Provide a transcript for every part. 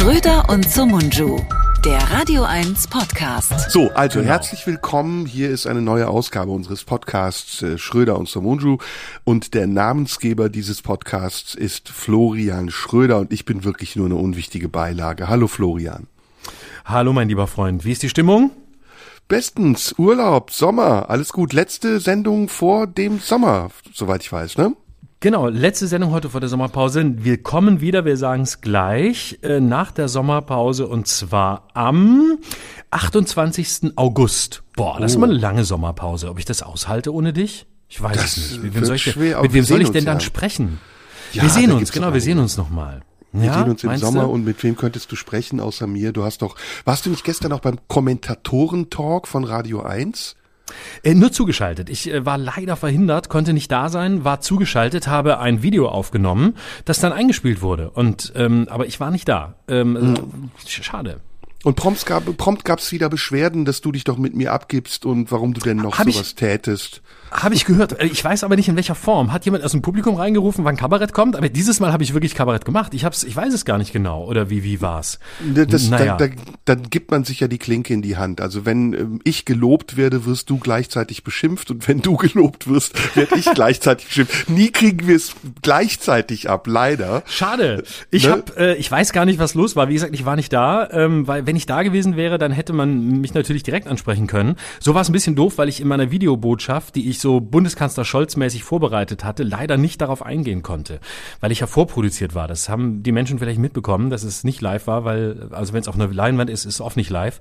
Schröder und Sumunju, der Radio 1 Podcast. So, also herzlich willkommen. Hier ist eine neue Ausgabe unseres Podcasts äh, Schröder und Somunju und der Namensgeber dieses Podcasts ist Florian Schröder und ich bin wirklich nur eine unwichtige Beilage. Hallo Florian. Hallo mein lieber Freund, wie ist die Stimmung? Bestens, Urlaub, Sommer, alles gut. Letzte Sendung vor dem Sommer, soweit ich weiß, ne? Genau, letzte Sendung heute vor der Sommerpause. Wir kommen wieder, wir sagen es gleich, äh, nach der Sommerpause und zwar am 28. August. Boah, das oh. ist mal eine lange Sommerpause. Ob ich das aushalte ohne dich? Ich weiß das es nicht. Mit wem soll ich, schwer, mit wem soll ich denn dann ja. sprechen? Ja, wir sehen uns, genau, wir sehen uns nochmal. Wir ja, sehen uns im Sommer du? und mit wem könntest du sprechen außer mir? Du hast doch, warst du nicht gestern auch beim Kommentatoren-Talk von Radio 1? Äh, nur zugeschaltet. Ich äh, war leider verhindert, konnte nicht da sein, war zugeschaltet, habe ein Video aufgenommen, das dann eingespielt wurde. Und ähm, aber ich war nicht da. Ähm, mhm. Schade. Und prompt gab prompt gab's wieder Beschwerden, dass du dich doch mit mir abgibst und warum du denn noch Hab sowas ich, tätest. Habe ich gehört. Äh, ich weiß aber nicht in welcher Form. Hat jemand aus dem Publikum reingerufen, wann Kabarett kommt? Aber dieses Mal habe ich wirklich Kabarett gemacht. Ich hab's, ich weiß es gar nicht genau. Oder wie wie war's? Das, naja. dann, dann, dann gibt man sich ja die Klinke in die Hand. Also wenn ähm, ich gelobt werde, wirst du gleichzeitig beschimpft und wenn du gelobt wirst, werde ich gleichzeitig beschimpft. Nie kriegen wir es gleichzeitig ab, leider. Schade. Ich ne? hab, äh, ich weiß gar nicht, was los war. Wie gesagt, ich war nicht da, ähm, weil wenn ich da gewesen wäre, dann hätte man mich natürlich direkt ansprechen können. So war es ein bisschen doof, weil ich in meiner Videobotschaft, die ich so Bundeskanzler Scholz mäßig vorbereitet hatte, leider nicht darauf eingehen konnte, weil ich ja vorproduziert war. Das haben die Menschen vielleicht mitbekommen, dass es nicht live war, weil, also wenn es auf einer Leinwand ist, ist es oft nicht live.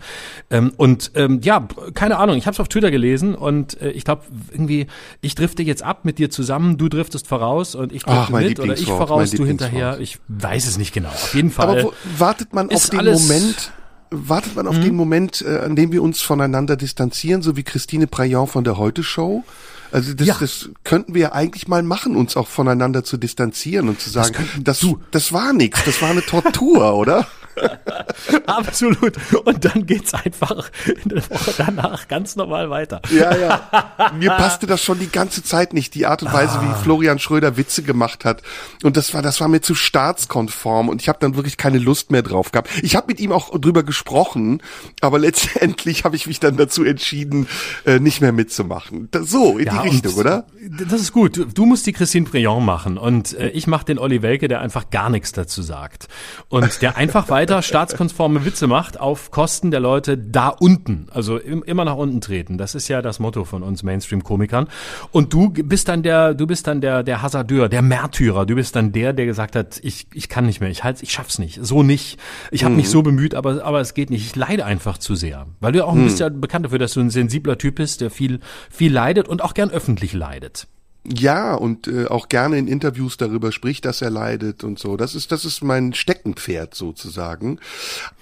Ähm, und ähm, ja, keine Ahnung, ich habe es auf Twitter gelesen und äh, ich glaube irgendwie, ich drifte jetzt ab mit dir zusammen, du driftest voraus und ich drifte Ach, mit oder ich voraus, du hinterher. Ich weiß es nicht genau. Auf jeden Fall. Aber wo, wartet man auf den Moment, wartet man auf mhm. den Moment, äh, an dem wir uns voneinander distanzieren, so wie Christine Prayon von der Heute Show? Also das, ja. das könnten wir ja eigentlich mal machen, uns auch voneinander zu distanzieren und zu sagen, das, das, das war nichts, das war eine Tortur, oder? Absolut. Und dann geht's einfach in der Woche danach ganz normal weiter. Ja, ja. Mir passte das schon die ganze Zeit nicht, die Art und Weise, ah. wie Florian Schröder Witze gemacht hat. Und das war, das war mir zu staatskonform und ich habe dann wirklich keine Lust mehr drauf gehabt. Ich habe mit ihm auch drüber gesprochen, aber letztendlich habe ich mich dann dazu entschieden, äh, nicht mehr mitzumachen. so, in ja, die Richtung, oder? Das ist gut. Du, musst die Christine Briand machen und äh, ich mache den Olli Welke, der einfach gar nichts dazu sagt. Und der einfach weiter weiter staatskonforme Witze macht auf Kosten der Leute da unten, also im, immer nach unten treten. Das ist ja das Motto von uns Mainstream-Komikern. Und du bist dann der, du bist dann der, der Hasardeur, der Märtyrer. Du bist dann der, der gesagt hat, ich, ich kann nicht mehr, ich halt, ich schaff's nicht, so nicht. Ich habe mhm. mich so bemüht, aber, aber es geht nicht. Ich leide einfach zu sehr, weil du auch ein mhm. bisschen ja bekannt dafür, dass du ein sensibler Typ bist, der viel, viel leidet und auch gern öffentlich leidet. Ja, und äh, auch gerne in Interviews darüber spricht, dass er leidet und so. Das ist, das ist mein Steckenpferd sozusagen.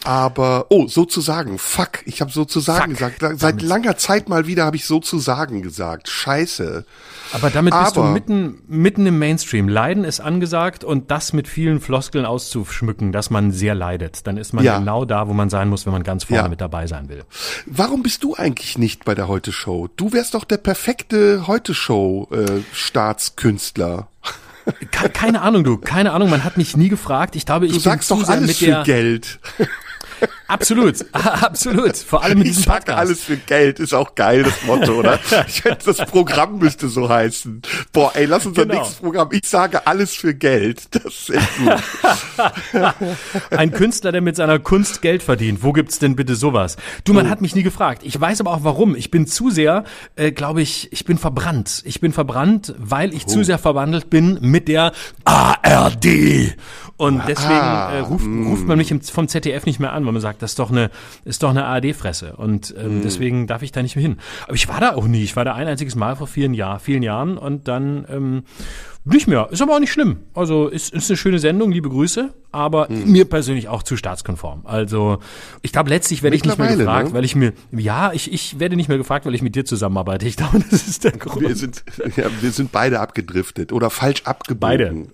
Aber, oh, sozusagen, fuck, ich habe sozusagen fuck. gesagt. Seit langer Zeit mal wieder habe ich sozusagen gesagt. Scheiße. Aber damit bist Aber, du mitten, mitten im Mainstream. Leiden ist angesagt und das mit vielen Floskeln auszuschmücken, dass man sehr leidet. Dann ist man ja. genau da, wo man sein muss, wenn man ganz vorne ja. mit dabei sein will. Warum bist du eigentlich nicht bei der Heute Show? Du wärst doch der perfekte Heute Show äh, Staatskünstler. Keine Ahnung, du. Keine Ahnung. Man hat mich nie gefragt. Ich glaube, ich du sagst doch alles für Geld. Absolut, absolut. Vor allem mit diesem ich sag alles für Geld, ist auch geil, das Motto, oder? Ich hätte, das Programm müsste so heißen. Boah, ey, lass uns genau. nächstes Programm. Ich sage alles für Geld. Das ist echt gut. Ein Künstler, der mit seiner Kunst Geld verdient. Wo gibt's denn bitte sowas? Du, man oh. hat mich nie gefragt. Ich weiß aber auch warum. Ich bin zu sehr, äh, glaube ich, ich bin verbrannt. Ich bin verbrannt, weil ich oh. zu sehr verwandelt bin mit der ARD. Und deswegen ah, äh, ruft, ruft man mich vom ZDF nicht mehr an, weil man sagt, das ist doch eine, ist doch eine ARD-Fresse. Und ähm, mm. deswegen darf ich da nicht mehr hin. Aber ich war da auch nie. Ich war da ein einziges Mal vor vielen, Jahr, vielen Jahren und dann ähm, nicht mehr. Ist aber auch nicht schlimm. Also ist, ist eine schöne Sendung, liebe Grüße, aber hm. mir persönlich auch zu staatskonform. Also ich glaube, letztlich werde ich nicht mehr gefragt, ne? weil ich mir, ja, ich, ich werde nicht mehr gefragt, weil ich mit dir zusammenarbeite. Ich glaube, das ist der Grund. Wir sind, ja, wir sind beide abgedriftet oder falsch abgebogen. Beide.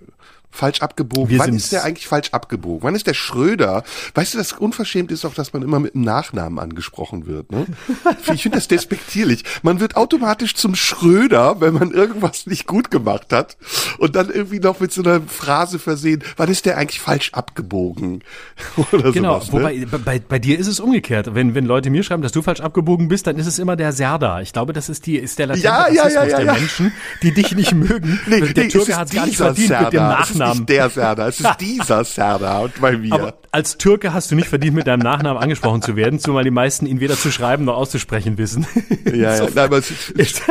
Falsch abgebogen. Wir Wann sind's. ist der eigentlich falsch abgebogen? Wann ist der Schröder? Weißt du, das unverschämt ist auch, dass man immer mit dem Nachnamen angesprochen wird. Ne? Ich finde das despektierlich. Man wird automatisch zum Schröder, wenn man irgendwas nicht gut gemacht hat und dann irgendwie noch mit so einer Phrase versehen. Wann ist der eigentlich falsch abgebogen? Oder Genau, sowas, ne? wobei bei, bei dir ist es umgekehrt. Wenn, wenn Leute mir schreiben, dass du falsch abgebogen bist, dann ist es immer der Serda. Ich glaube, das ist die ist der latente Ja, ja, ja, ja, der ja. Menschen, die dich nicht mögen. Nee, der nee, Türke hat es gar nicht verdient mit dem Serdar. Es ist Nachnamen. nicht der Serda, es ist dieser Serda und bei mir. Aber als Türke hast du nicht verdient, mit deinem Nachnamen angesprochen zu werden, zumal die meisten ihn weder zu schreiben noch auszusprechen wissen. ja, ja, nein, aber es ist, Ist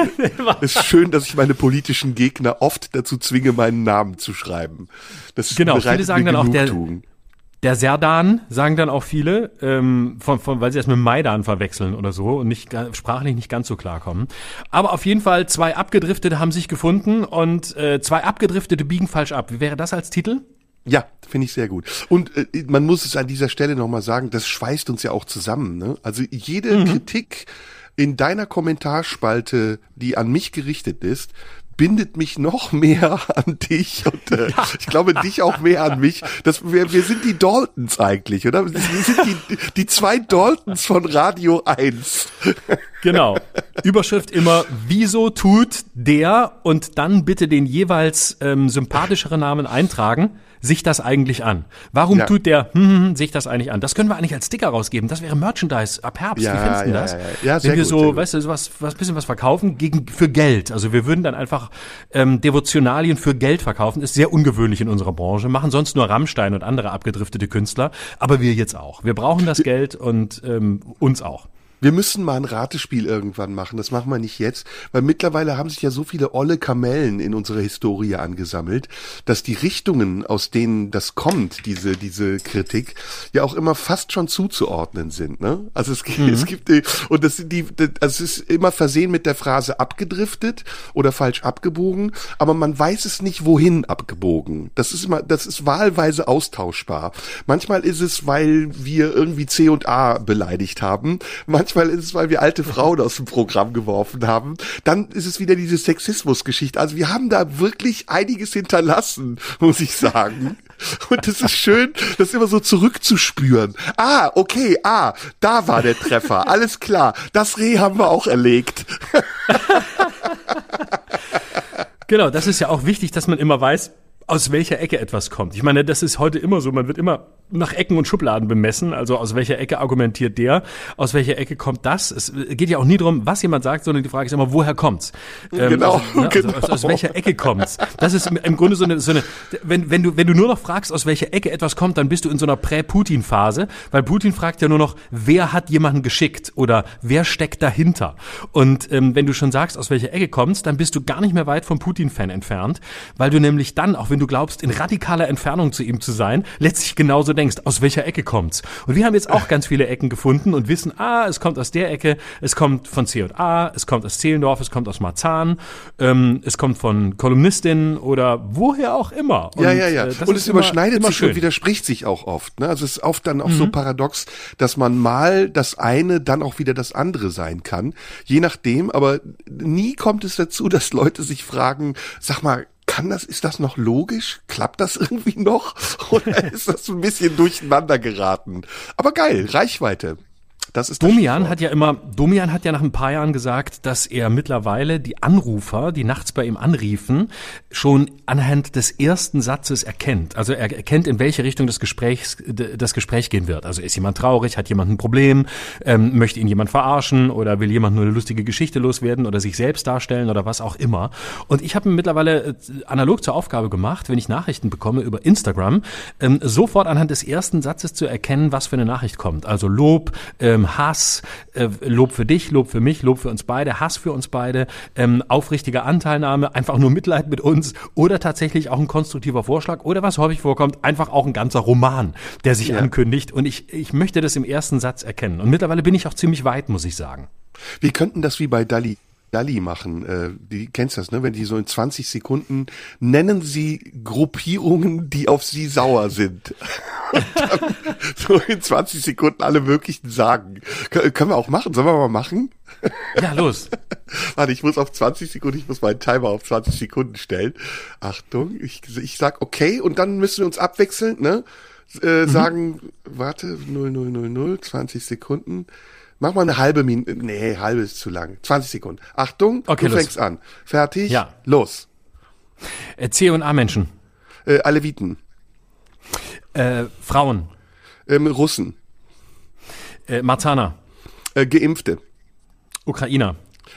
ist schön, dass ich meine politischen Gegner oft dazu zwinge, meinen Namen zu schreiben. Das Genau, bereitet viele sagen dann auch, der-. Der Serdan, sagen dann auch viele, ähm, von, von, weil sie das mit Maidan verwechseln oder so und nicht sprachlich nicht ganz so klarkommen. Aber auf jeden Fall, zwei Abgedriftete haben sich gefunden und äh, zwei Abgedriftete biegen falsch ab. Wie wäre das als Titel? Ja, finde ich sehr gut. Und äh, man muss es an dieser Stelle nochmal sagen, das schweißt uns ja auch zusammen. Ne? Also jede Mhm. Kritik in deiner Kommentarspalte, die an mich gerichtet ist, bindet mich noch mehr an dich und äh, ich glaube dich auch mehr an mich. Das, wir, wir sind die Daltons eigentlich, oder? Wir sind die, die zwei Daltons von Radio 1. Genau. Überschrift immer, wieso tut der und dann bitte den jeweils ähm, sympathischeren Namen eintragen, sich das eigentlich an? Warum Ja. tut der hm, hm, sich das eigentlich an? Das können wir eigentlich als Sticker rausgeben. Das wäre Merchandise ab Herbst. Ja, Wie findest du ja, das? ja, Wenn wir gut, so, weißt du, so was, was bisschen was verkaufen gegen für Geld. Also wir würden dann einfach ähm, Devotionalien für Geld verkaufen. Ist sehr ungewöhnlich in unserer Branche. Machen sonst nur Rammstein und andere abgedriftete Künstler. Aber wir jetzt auch. Wir brauchen das Geld und ähm, uns auch. Wir müssen mal ein Ratespiel irgendwann machen. Das machen wir nicht jetzt, weil mittlerweile haben sich ja so viele olle Kamellen in unserer Historie angesammelt, dass die Richtungen, aus denen das kommt, diese diese Kritik, ja auch immer fast schon zuzuordnen sind. Ne? Also es, gibt- es gibt und das sind die, das, also ist immer versehen mit der Phrase abgedriftet oder falsch abgebogen, aber man weiß es nicht, wohin abgebogen. Das ist immer, das ist wahlweise austauschbar. Manchmal ist es, weil wir irgendwie C und A beleidigt haben. Manchmal es, weil wir alte Frauen aus dem Programm geworfen haben. Dann ist es wieder diese Sexismusgeschichte. Also wir haben da wirklich einiges hinterlassen, muss ich sagen. Und es ist schön, das immer so zurückzuspüren. Ah, okay, ah, da war der Treffer. Alles klar. Das Reh haben wir auch erlegt. Genau, das ist ja auch wichtig, dass man immer weiß, aus welcher Ecke etwas kommt. Ich meine, das ist heute immer so, man wird immer nach Ecken und Schubladen bemessen, also aus welcher Ecke argumentiert der, aus welcher Ecke kommt das. Es geht ja auch nie darum, was jemand sagt, sondern die Frage ist immer, woher kommt's? Ähm, Genau, also, ne, also aus, aus genau. welcher Ecke kommt's? Das ist im- im Grunde so eine, so eine wenn, wenn, du, wenn du nur noch fragst, aus welcher Ecke etwas kommt, dann bist du in so einer Prä-Putin-Phase, weil Putin fragt ja nur noch, wer hat jemanden geschickt oder wer steckt dahinter? Und ähm, wenn du schon sagst, aus welcher Ecke kommt's, dann bist du gar nicht mehr weit vom Putin-Fan entfernt, weil du nämlich dann, auch wenn du glaubst, in radikaler Entfernung zu ihm zu sein, letztlich genauso denkst, aus welcher Ecke kommt's? Und wir haben jetzt auch ganz viele Ecken gefunden und wissen, ah, es kommt aus der Ecke, es kommt von C&A, es kommt aus Zehlendorf, es kommt aus Marzahn, ähm, es kommt von Kolumnistinnen oder woher auch immer. Und, ja, ja, ja. äh, und es überschneidet immer sich schön. Mhm. und widerspricht sich auch oft. Ne? Also es ist oft dann auch so paradox, dass man mal das eine dann auch wieder das andere sein kann. Je nachdem, aber nie kommt es dazu, dass Leute sich fragen, sag mal, kann das, ist das noch logisch? Klappt das irgendwie noch? Oder ist das ein bisschen durcheinander geraten? Aber geil, Reichweite. Das ist Domian hat ja immer, Domian hat ja nach ein paar Jahren gesagt, dass er mittlerweile die Anrufer, die nachts bei ihm anriefen, schon anhand des ersten Satzes erkennt. Also er erkennt, in welche Richtung das Gespräch, das Gespräch gehen wird. Also ist jemand traurig, hat jemand ein Problem, ähm, möchte ihn jemand verarschen oder will jemand nur eine lustige Geschichte loswerden oder sich selbst darstellen oder was auch immer. Und ich habe mir mittlerweile äh, analog zur Aufgabe gemacht, wenn ich Nachrichten bekomme über Instagram, ähm, sofort anhand des ersten Satzes zu erkennen, was für eine Nachricht kommt. Also Lob, ähm, Hass, äh, Lob für dich, Lob für mich, Lob für uns beide, Hass für uns beide, ähm, aufrichtige Anteilnahme, einfach nur Mitleid mit uns oder tatsächlich auch ein konstruktiver Vorschlag oder was häufig vorkommt, einfach auch ein ganzer Roman, der sich Ja. ankündigt. Und ich, ich möchte das im ersten Satz erkennen. Und mittlerweile bin ich auch ziemlich weit, muss ich sagen. Wir könnten das wie bei Dali. Dali machen, äh, die kennst das, ne? Wenn die so in 20 Sekunden nennen sie Gruppierungen, die auf sie sauer sind. So in 20 Sekunden alle möglichen sagen. Kön können wir auch machen? Sollen wir mal machen? Ja, los. Warte, ich muss auf 20 Sekunden, ich muss meinen Timer auf 20 Sekunden stellen. Achtung, ich, ich sag okay und dann müssen wir uns abwechselnd, ne? Äh, sagen, warte, 0000, 20 Sekunden. Mach mal eine halbe Minute. Nee, halbe ist zu lang. 20 Sekunden. Achtung, Okay, du los. fängst an. Fertig? Ja. Los. Äh, C und A Menschen. Äh, Aleviten. Äh, Frauen. Ähm, Russen. Äh, Marzaner. Äh, Geimpfte. Ukrainer.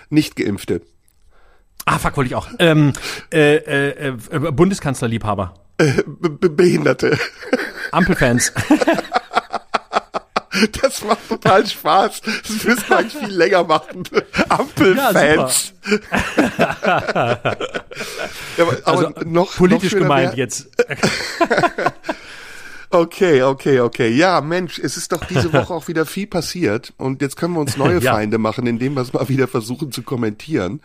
Nicht Geimpfte. Ah, fuck, wollte ich auch. Ähm, äh, äh, äh, Bundeskanzlerliebhaber. Äh, Be Be Behinderte. Ampelfans. Das macht total Spaß. Das müssen wir eigentlich viel länger machen. Ampelfans. Ja, aber, aber Also, noch Politisch noch gemeint wär- jetzt. Okay, okay, okay. Ja, Mensch, es ist doch diese Woche auch wieder viel passiert und jetzt können wir uns neue Ja. Feinde machen, indem wir es mal wieder versuchen zu kommentieren.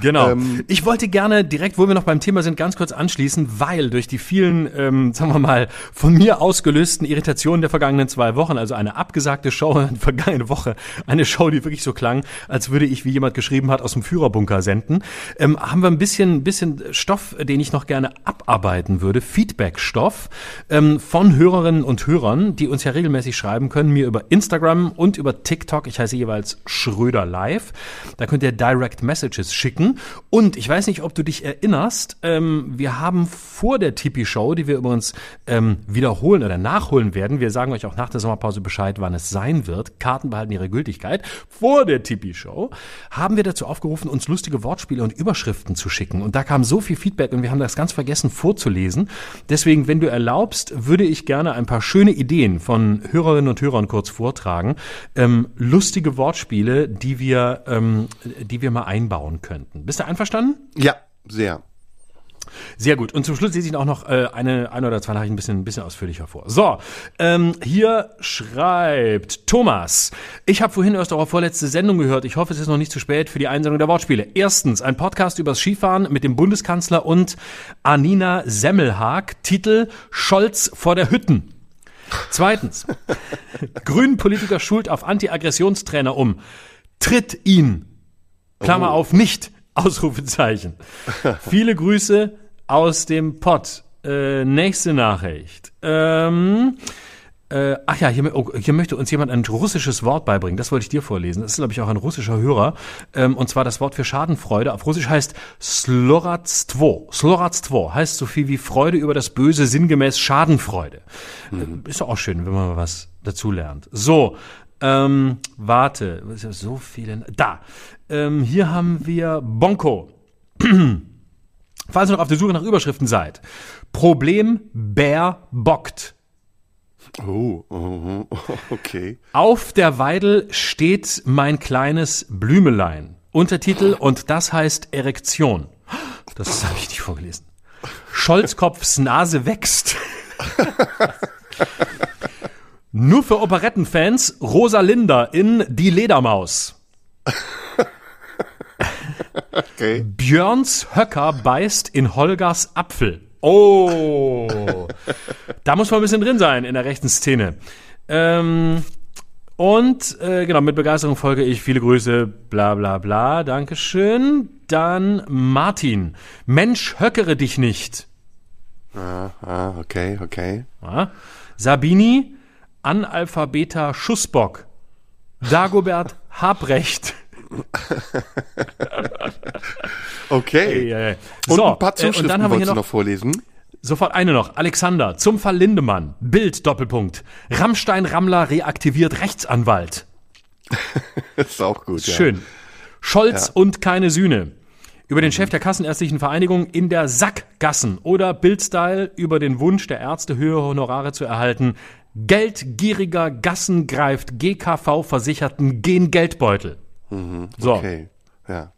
Genau. Ähm, ich wollte gerne direkt, wo wir noch beim Thema sind, ganz kurz anschließen, weil durch die vielen, ähm, sagen wir mal, von mir ausgelösten Irritationen der vergangenen zwei Wochen, also eine abgesagte Show in der vergangenen Woche, eine Show, die wirklich so klang, als würde ich, wie jemand geschrieben hat, aus dem Führerbunker senden, ähm, haben wir ein bisschen, bisschen Stoff, den ich noch gerne abarbeiten würde, Feedback-Stoff ähm, von Hörerinnen und Hörern, die uns ja regelmäßig schreiben können, mir über Instagram und über TikTok. Ich heiße jeweils Schröder Live. Da könnt ihr Direct Messages schicken. Und ich weiß nicht, ob du dich erinnerst, ähm, wir haben vor der Tipi-Show, die wir übrigens ähm, wiederholen oder nachholen werden, wir sagen euch auch nach der Sommerpause Bescheid, wann es sein wird. Karten behalten ihre Gültigkeit. Vor der Tipi-Show haben wir dazu aufgerufen, uns lustige Wortspiele und Überschriften zu schicken. Und da kam so viel Feedback und wir haben das ganz vergessen vorzulesen. Deswegen, wenn du erlaubst, würde ich gerne ein paar schöne Ideen von Hörerinnen und Hörern kurz vortragen. Ähm, lustige Wortspiele, die wir, ähm, die wir mal einbauen könnten. Bist du einverstanden? Ja, sehr. Sehr gut. Und zum Schluss lese ich auch noch äh, eine, eine oder zwei Nachrichten ein bisschen, ein bisschen ausführlicher vor. So, ähm, hier schreibt Thomas. Ich habe vorhin erst eure vorletzte Sendung gehört. Ich hoffe, es ist noch nicht zu spät für die Einsendung der Wortspiele. Erstens, ein Podcast übers Skifahren mit dem Bundeskanzler und Anina Semmelhag. Titel Scholz vor der Hütten. Zweitens, Grünen Politiker schult auf Anti-Aggressionstrainer um. Tritt ihn. Klammer auf, nicht. Ausrufezeichen. Viele Grüße aus dem Pott. Äh, nächste Nachricht. Ähm, äh, ach ja, hier, oh, hier möchte uns jemand ein russisches Wort beibringen. Das wollte ich dir vorlesen. Das ist, glaube ich, auch ein russischer Hörer. Ähm, und zwar das Wort für Schadenfreude. Auf Russisch heißt Sloratstvo. Sloratstvo heißt so viel wie Freude über das Böse, sinngemäß Schadenfreude. Äh, Ist doch auch schön, wenn man mal was dazu lernt. So, ähm, warte, ist so viele. Da, ähm, hier haben wir Bonko. Falls ihr noch auf der Suche nach Überschriften seid. Problem Bär bockt. Oh, oh, oh, okay. Auf der Weidel steht mein kleines Blümelein. Untertitel und das heißt Erektion. Das habe ich nicht vorgelesen. Scholzkopfs Nase wächst. Nur für Operettenfans Rosalinda in Die Ledermaus. Okay. Björns Höcker beißt in Holgers Apfel. Oh, da muss man ein bisschen drin sein in der rechten Szene. Ähm, und äh, genau, mit Begeisterung folge ich. Viele Grüße, bla bla bla. Dankeschön. Dann Martin. Mensch, höckere dich nicht. Ah, ah, okay, okay. Ja. Sabini, Analphabeter Schussbock. Dagobert Habrecht. Okay. Äh, Und so, ein paar äh, Zuschriften und dann haben wir hier noch noch vorlesen? Sofort eine noch. Alexander, zum Fall Lindemann. Bild, Doppelpunkt. Rammstein-Rammler reaktiviert Rechtsanwalt. Das ist auch gut, ja. Schön. Scholz und keine Sühne. Über den Chef der Kassenärztlichen Vereinigung in der Sackgassen oder Bildstyle über den Wunsch der Ärzte höhere Honorare zu erhalten. Geldgieriger Gassen greift GKV-Versicherten gen Geldbeutel. So. Okay, ja.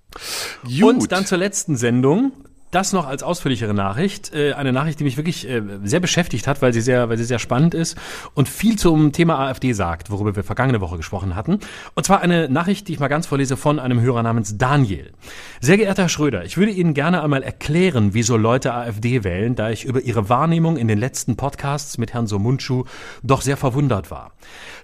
Gut. Und dann zur letzten Sendung. Das noch als ausführlichere Nachricht. Äh, eine Nachricht, die mich wirklich äh, sehr beschäftigt hat, weil sie sehr, weil sie sehr spannend ist und viel zum Thema AfD sagt, worüber wir vergangene Woche gesprochen hatten. Und zwar eine Nachricht, die ich mal ganz vorlese von einem Hörer namens Daniel. Sehr geehrter Herr Schröder, ich würde Ihnen gerne einmal erklären, wieso Leute AfD wählen, da ich über Ihre Wahrnehmung in den letzten Podcasts mit Herrn Somunchu doch sehr verwundert war.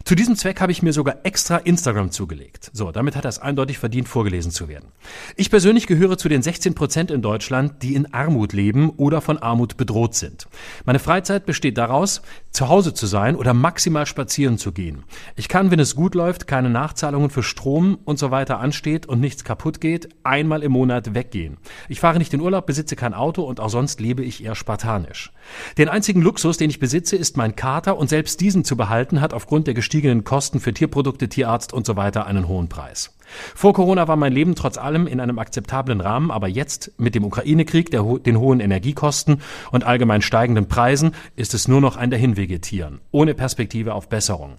Zu diesem Zweck habe ich mir sogar extra Instagram zugelegt. So, damit hat er es eindeutig verdient, vorgelesen zu werden. Ich persönlich gehöre zu den 16 Prozent in Deutschland, die in Armut leben oder von Armut bedroht sind. Meine Freizeit besteht daraus, zu Hause zu sein oder maximal spazieren zu gehen. Ich kann, wenn es gut läuft, keine Nachzahlungen für Strom und so weiter ansteht und nichts kaputt geht, einmal im Monat weggehen. Ich fahre nicht in Urlaub, besitze kein Auto und auch sonst lebe ich eher spartanisch. Den einzigen Luxus, den ich besitze, ist mein Kater und selbst diesen zu behalten hat aufgrund der gestiegenen Kosten für Tierprodukte, Tierarzt und so weiter einen hohen Preis. Vor Corona war mein Leben trotz allem in einem akzeptablen Rahmen, aber jetzt mit dem Ukraine-Krieg, den hohen Energiekosten und allgemein steigenden Preisen ist es nur noch ein Dahinvegetieren, ohne Perspektive auf Besserung.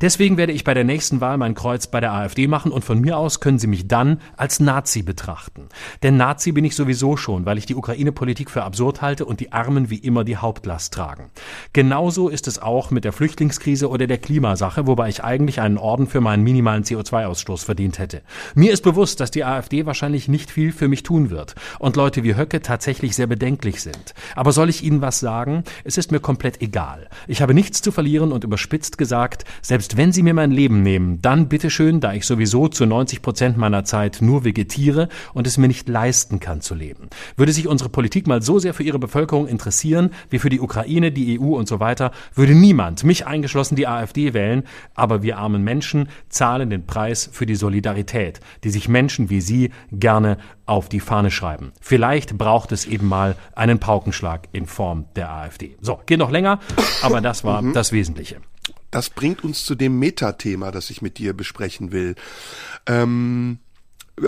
Deswegen werde ich bei der nächsten Wahl mein Kreuz bei der AfD machen und von mir aus können Sie mich dann als Nazi betrachten. Denn Nazi bin ich sowieso schon, weil ich die Ukraine-Politik für absurd halte und die Armen wie immer die Hauptlast tragen. Genauso ist es auch mit der Flüchtlingskrise oder der Klimasache, wobei ich eigentlich einen Orden für meinen minimalen CO2-Ausstoß verdient hätte hätte. Mir ist bewusst, dass die AfD wahrscheinlich nicht viel für mich tun wird und Leute wie Höcke tatsächlich sehr bedenklich sind. Aber soll ich Ihnen was sagen? Es ist mir komplett egal. Ich habe nichts zu verlieren und überspitzt gesagt, selbst wenn Sie mir mein Leben nehmen, dann bitteschön, da ich sowieso zu 90 Prozent meiner Zeit nur vegetiere und es mir nicht leisten kann zu leben. Würde sich unsere Politik mal so sehr für ihre Bevölkerung interessieren, wie für die Ukraine, die EU und so weiter, würde niemand, mich eingeschlossen, die AfD wählen, aber wir armen Menschen zahlen den Preis für die Solidarität Solidarität, die sich Menschen wie Sie gerne auf die Fahne schreiben. Vielleicht braucht es eben mal einen Paukenschlag in Form der AfD. So, geht noch länger, aber das war mhm. das Wesentliche. Das bringt uns zu dem Metathema, das ich mit dir besprechen will. Ähm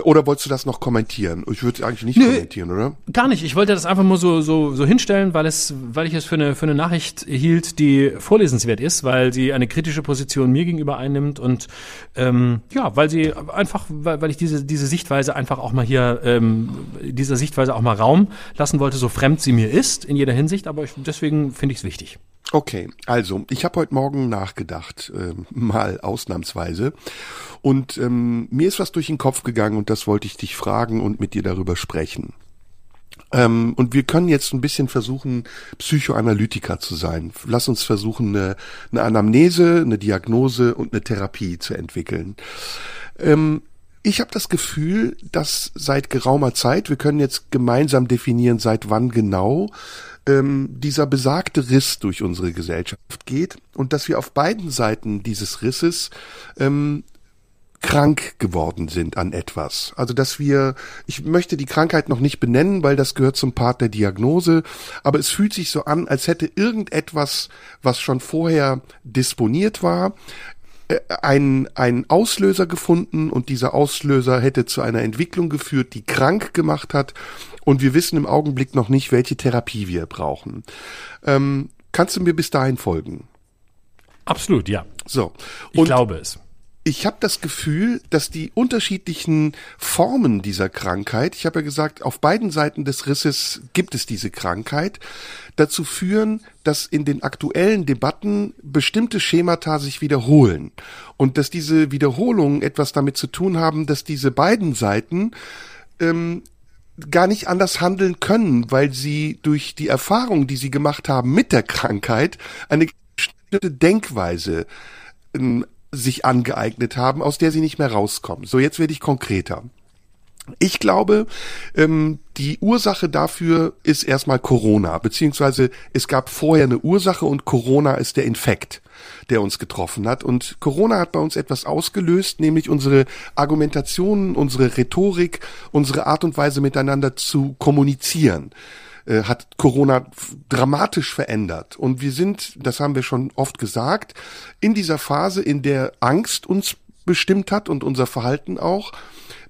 oder wolltest du das noch kommentieren? Ich würde eigentlich nicht Nö, kommentieren, oder? Gar nicht. Ich wollte das einfach nur so, so, so hinstellen, weil es, weil ich es für eine, für eine Nachricht hielt, die vorlesenswert ist, weil sie eine kritische Position mir gegenüber einnimmt und ähm, ja, weil sie einfach, weil, weil ich diese, diese Sichtweise einfach auch mal hier, ähm, dieser Sichtweise auch mal Raum lassen wollte, so fremd sie mir ist in jeder Hinsicht, aber ich, deswegen finde ich es wichtig. Okay, also ich habe heute Morgen nachgedacht, äh, mal ausnahmsweise. Und ähm, mir ist was durch den Kopf gegangen und das wollte ich dich fragen und mit dir darüber sprechen. Ähm, und wir können jetzt ein bisschen versuchen, Psychoanalytiker zu sein. Lass uns versuchen, eine, eine Anamnese, eine Diagnose und eine Therapie zu entwickeln. Ähm, ich habe das Gefühl, dass seit geraumer Zeit, wir können jetzt gemeinsam definieren, seit wann genau, ähm, dieser besagte Riss durch unsere Gesellschaft geht und dass wir auf beiden Seiten dieses Risses ähm, krank geworden sind an etwas. Also dass wir, ich möchte die Krankheit noch nicht benennen, weil das gehört zum Part der Diagnose, aber es fühlt sich so an, als hätte irgendetwas, was schon vorher disponiert war, einen, einen Auslöser gefunden und dieser Auslöser hätte zu einer Entwicklung geführt, die krank gemacht hat und wir wissen im Augenblick noch nicht, welche Therapie wir brauchen. Ähm, kannst du mir bis dahin folgen? Absolut, ja. So. Und ich glaube es. Ich habe das Gefühl, dass die unterschiedlichen Formen dieser Krankheit, ich habe ja gesagt, auf beiden Seiten des Risses gibt es diese Krankheit, dazu führen, dass in den aktuellen Debatten bestimmte Schemata sich wiederholen. Und dass diese Wiederholungen etwas damit zu tun haben, dass diese beiden Seiten ähm, gar nicht anders handeln können, weil sie durch die Erfahrung, die sie gemacht haben mit der Krankheit, eine bestimmte Denkweise ähm, sich angeeignet haben, aus der sie nicht mehr rauskommen. So, jetzt werde ich konkreter. Ich glaube, ähm, die Ursache dafür ist erstmal Corona, beziehungsweise es gab vorher eine Ursache und Corona ist der Infekt der uns getroffen hat. Und Corona hat bei uns etwas ausgelöst, nämlich unsere Argumentationen, unsere Rhetorik, unsere Art und Weise miteinander zu kommunizieren äh, hat Corona dramatisch verändert. Und wir sind, das haben wir schon oft gesagt, in dieser Phase, in der Angst uns bestimmt hat und unser Verhalten auch,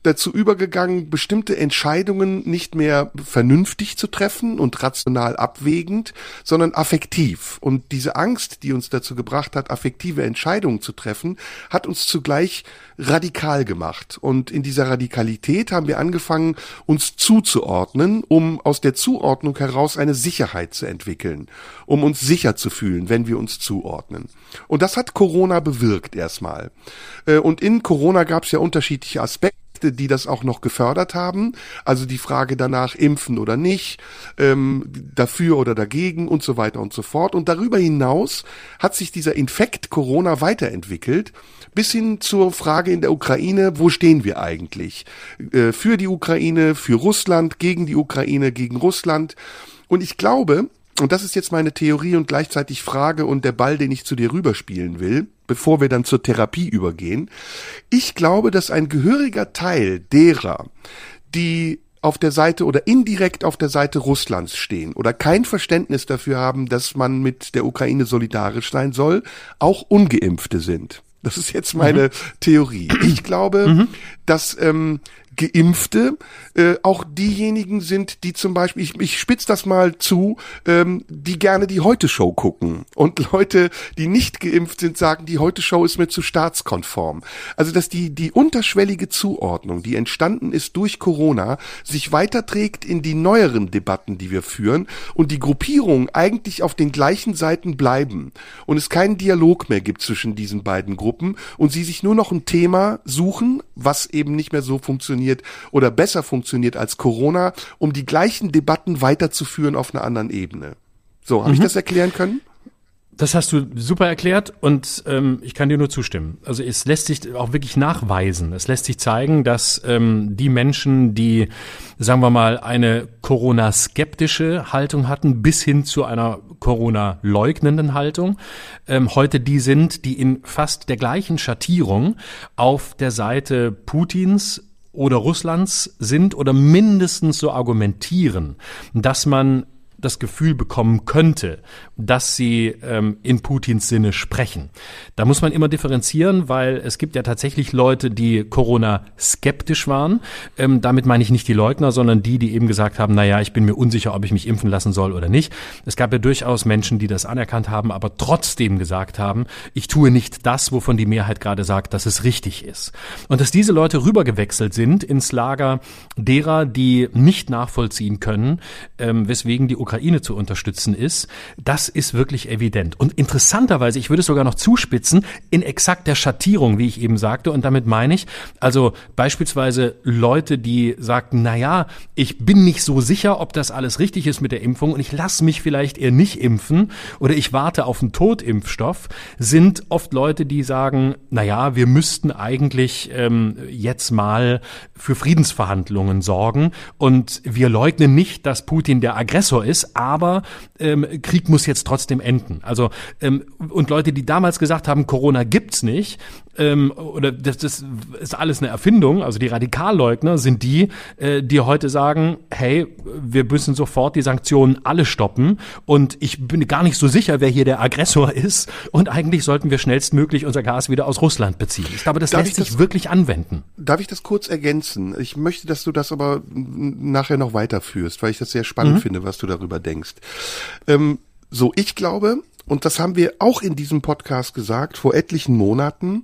dazu übergegangen, bestimmte Entscheidungen nicht mehr vernünftig zu treffen und rational abwägend, sondern affektiv. Und diese Angst, die uns dazu gebracht hat, affektive Entscheidungen zu treffen, hat uns zugleich radikal gemacht. Und in dieser Radikalität haben wir angefangen, uns zuzuordnen, um aus der Zuordnung heraus eine Sicherheit zu entwickeln, um uns sicher zu fühlen, wenn wir uns zuordnen. Und das hat Corona bewirkt erstmal. Äh, und in Corona gab es ja unterschiedliche Aspekte die das auch noch gefördert haben. Also die Frage danach, impfen oder nicht, ähm, dafür oder dagegen und so weiter und so fort. Und darüber hinaus hat sich dieser Infekt Corona weiterentwickelt, bis hin zur Frage in der Ukraine, wo stehen wir eigentlich? Äh, für die Ukraine, für Russland, gegen die Ukraine, gegen Russland. Und ich glaube, und das ist jetzt meine Theorie und gleichzeitig Frage und der Ball, den ich zu dir rüberspielen will, bevor wir dann zur Therapie übergehen. Ich glaube, dass ein gehöriger Teil derer, die auf der Seite oder indirekt auf der Seite Russlands stehen oder kein Verständnis dafür haben, dass man mit der Ukraine solidarisch sein soll, auch ungeimpfte sind. Das ist jetzt meine mhm. Theorie. Ich glaube, mhm. dass ähm, Geimpfte äh, auch diejenigen sind, die zum Beispiel, ich, ich spitz das mal zu, ähm, die gerne die Heute-Show gucken. Und Leute, die nicht geimpft sind, sagen, die Heute-Show ist mir zu staatskonform. Also, dass die, die unterschwellige Zuordnung, die entstanden ist durch Corona, sich weiterträgt in die neueren Debatten, die wir führen und die Gruppierungen eigentlich auf den gleichen Seiten bleiben und es keinen Dialog mehr gibt zwischen diesen beiden Gruppen und sie sich nur noch ein Thema suchen, was eben nicht mehr so funktioniert oder besser funktioniert als Corona, um die gleichen Debatten weiterzuführen auf einer anderen Ebene. So, habe mhm. ich das erklären können? Das hast du super erklärt und ähm, ich kann dir nur zustimmen. Also es lässt sich auch wirklich nachweisen. Es lässt sich zeigen, dass ähm, die Menschen, die, sagen wir mal, eine Corona-skeptische Haltung hatten, bis hin zu einer Corona-leugnenden Haltung, ähm, heute die sind, die in fast der gleichen Schattierung auf der Seite Putins oder Russlands sind oder mindestens so argumentieren, dass man das Gefühl bekommen könnte, dass sie ähm, in Putins Sinne sprechen. Da muss man immer differenzieren, weil es gibt ja tatsächlich Leute, die Corona skeptisch waren. Ähm, damit meine ich nicht die Leugner, sondern die, die eben gesagt haben, naja, ich bin mir unsicher, ob ich mich impfen lassen soll oder nicht. Es gab ja durchaus Menschen, die das anerkannt haben, aber trotzdem gesagt haben, ich tue nicht das, wovon die Mehrheit gerade sagt, dass es richtig ist. Und dass diese Leute rübergewechselt sind ins Lager derer, die nicht nachvollziehen können, ähm, weswegen die Ukraine zu unterstützen ist, das ist wirklich evident. Und interessanterweise, ich würde es sogar noch zuspitzen, in exakt Schattierung, wie ich eben sagte. Und damit meine ich, also beispielsweise Leute, die sagten, na ja, ich bin nicht so sicher, ob das alles richtig ist mit der Impfung und ich lasse mich vielleicht eher nicht impfen oder ich warte auf einen Totimpfstoff, sind oft Leute, die sagen, na ja, wir müssten eigentlich ähm, jetzt mal für Friedensverhandlungen sorgen und wir leugnen nicht, dass Putin der Aggressor ist, aber ähm, Krieg muss jetzt trotzdem enden. Also ähm, und Leute, die damals gesagt haben, Corona gibt's nicht, ähm, oder das, das ist alles eine Erfindung, also die Radikalleugner sind die, äh, die heute sagen, hey, wir müssen sofort die Sanktionen alle stoppen und ich bin gar nicht so sicher, wer hier der Aggressor ist und eigentlich sollten wir schnellstmöglich unser Gas wieder aus Russland beziehen. Ich glaube, das darf lässt sich das, wirklich anwenden. Darf ich das kurz ergänzen? Ich möchte, dass du das aber nachher noch weiterführst, weil ich das sehr spannend mhm. finde, was du darüber denkst. Ähm, so, ich glaube, und das haben wir auch in diesem Podcast gesagt, vor etlichen Monaten,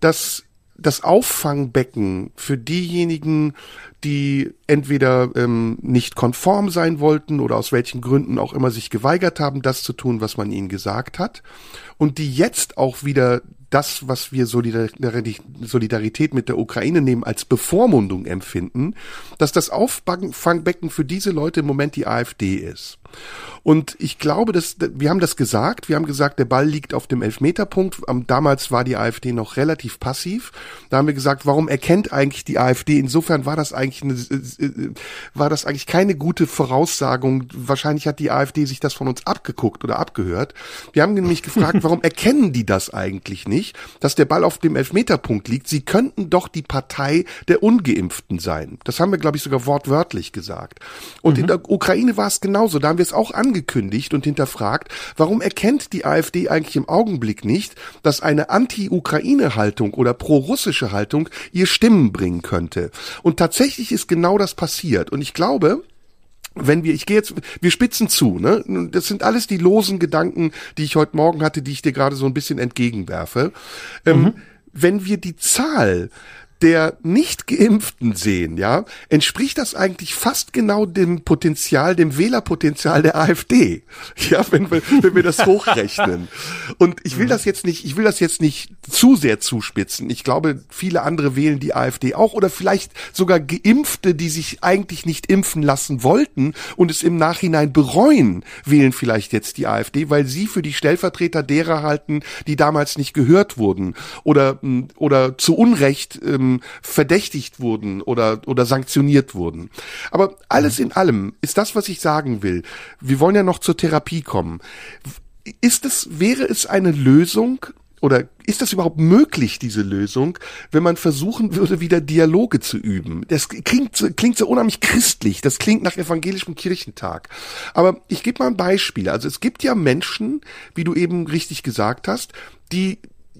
dass das Auffangbecken für diejenigen, die entweder ähm, nicht konform sein wollten oder aus welchen Gründen auch immer sich geweigert haben, das zu tun, was man ihnen gesagt hat, und die jetzt auch wieder das, was wir Solidarität mit der Ukraine nehmen, als Bevormundung empfinden, dass das Auffangbecken für diese Leute im Moment die AfD ist. Und ich glaube, dass wir haben das gesagt. Wir haben gesagt, der Ball liegt auf dem Elfmeterpunkt. Damals war die AfD noch relativ passiv. Da haben wir gesagt, warum erkennt eigentlich die AfD? Insofern war das eigentlich eine, äh, äh, war das eigentlich keine gute Voraussagung. Wahrscheinlich hat die AfD sich das von uns abgeguckt oder abgehört. Wir haben nämlich gefragt, warum erkennen die das eigentlich nicht, dass der Ball auf dem Elfmeterpunkt liegt? Sie könnten doch die Partei der Ungeimpften sein. Das haben wir, glaube ich, sogar wortwörtlich gesagt. Und mhm. in der Ukraine war es genauso. Da haben wir es auch angekündigt und hinterfragt, warum erkennt die AfD eigentlich im Augenblick nicht, dass eine Anti-Ukraine-Haltung oder pro-russische Haltung ihr Stimmen bringen könnte. Und tatsächlich ist genau das passiert. Und ich glaube, wenn wir, ich gehe jetzt, wir spitzen zu, ne? Das sind alles die losen Gedanken, die ich heute Morgen hatte, die ich dir gerade so ein bisschen entgegenwerfe. Ähm, mhm. wenn wir die Zahl der nicht geimpften sehen, ja, entspricht das eigentlich fast genau dem Potenzial, dem Wählerpotenzial der AfD. Ja, wenn wir, wenn wir das hochrechnen. Und ich will das jetzt nicht, ich will das jetzt nicht zu sehr zuspitzen. Ich glaube, viele andere wählen die AfD auch oder vielleicht sogar Geimpfte, die sich eigentlich nicht impfen lassen wollten und es im Nachhinein bereuen, wählen vielleicht jetzt die AfD, weil sie für die Stellvertreter derer halten, die damals nicht gehört wurden oder, oder zu Unrecht ähm, verdächtigt wurden oder, oder sanktioniert wurden. Aber alles in allem ist das, was ich sagen will. Wir wollen ja noch zur Therapie kommen. Ist es, wäre es eine Lösung, oder ist das überhaupt möglich, diese Lösung, wenn man versuchen würde, wieder Dialoge zu üben? Das klingt, klingt so unheimlich christlich, das klingt nach evangelischem Kirchentag. Aber ich gebe mal ein Beispiel. Also es gibt ja Menschen, wie du eben richtig gesagt hast, die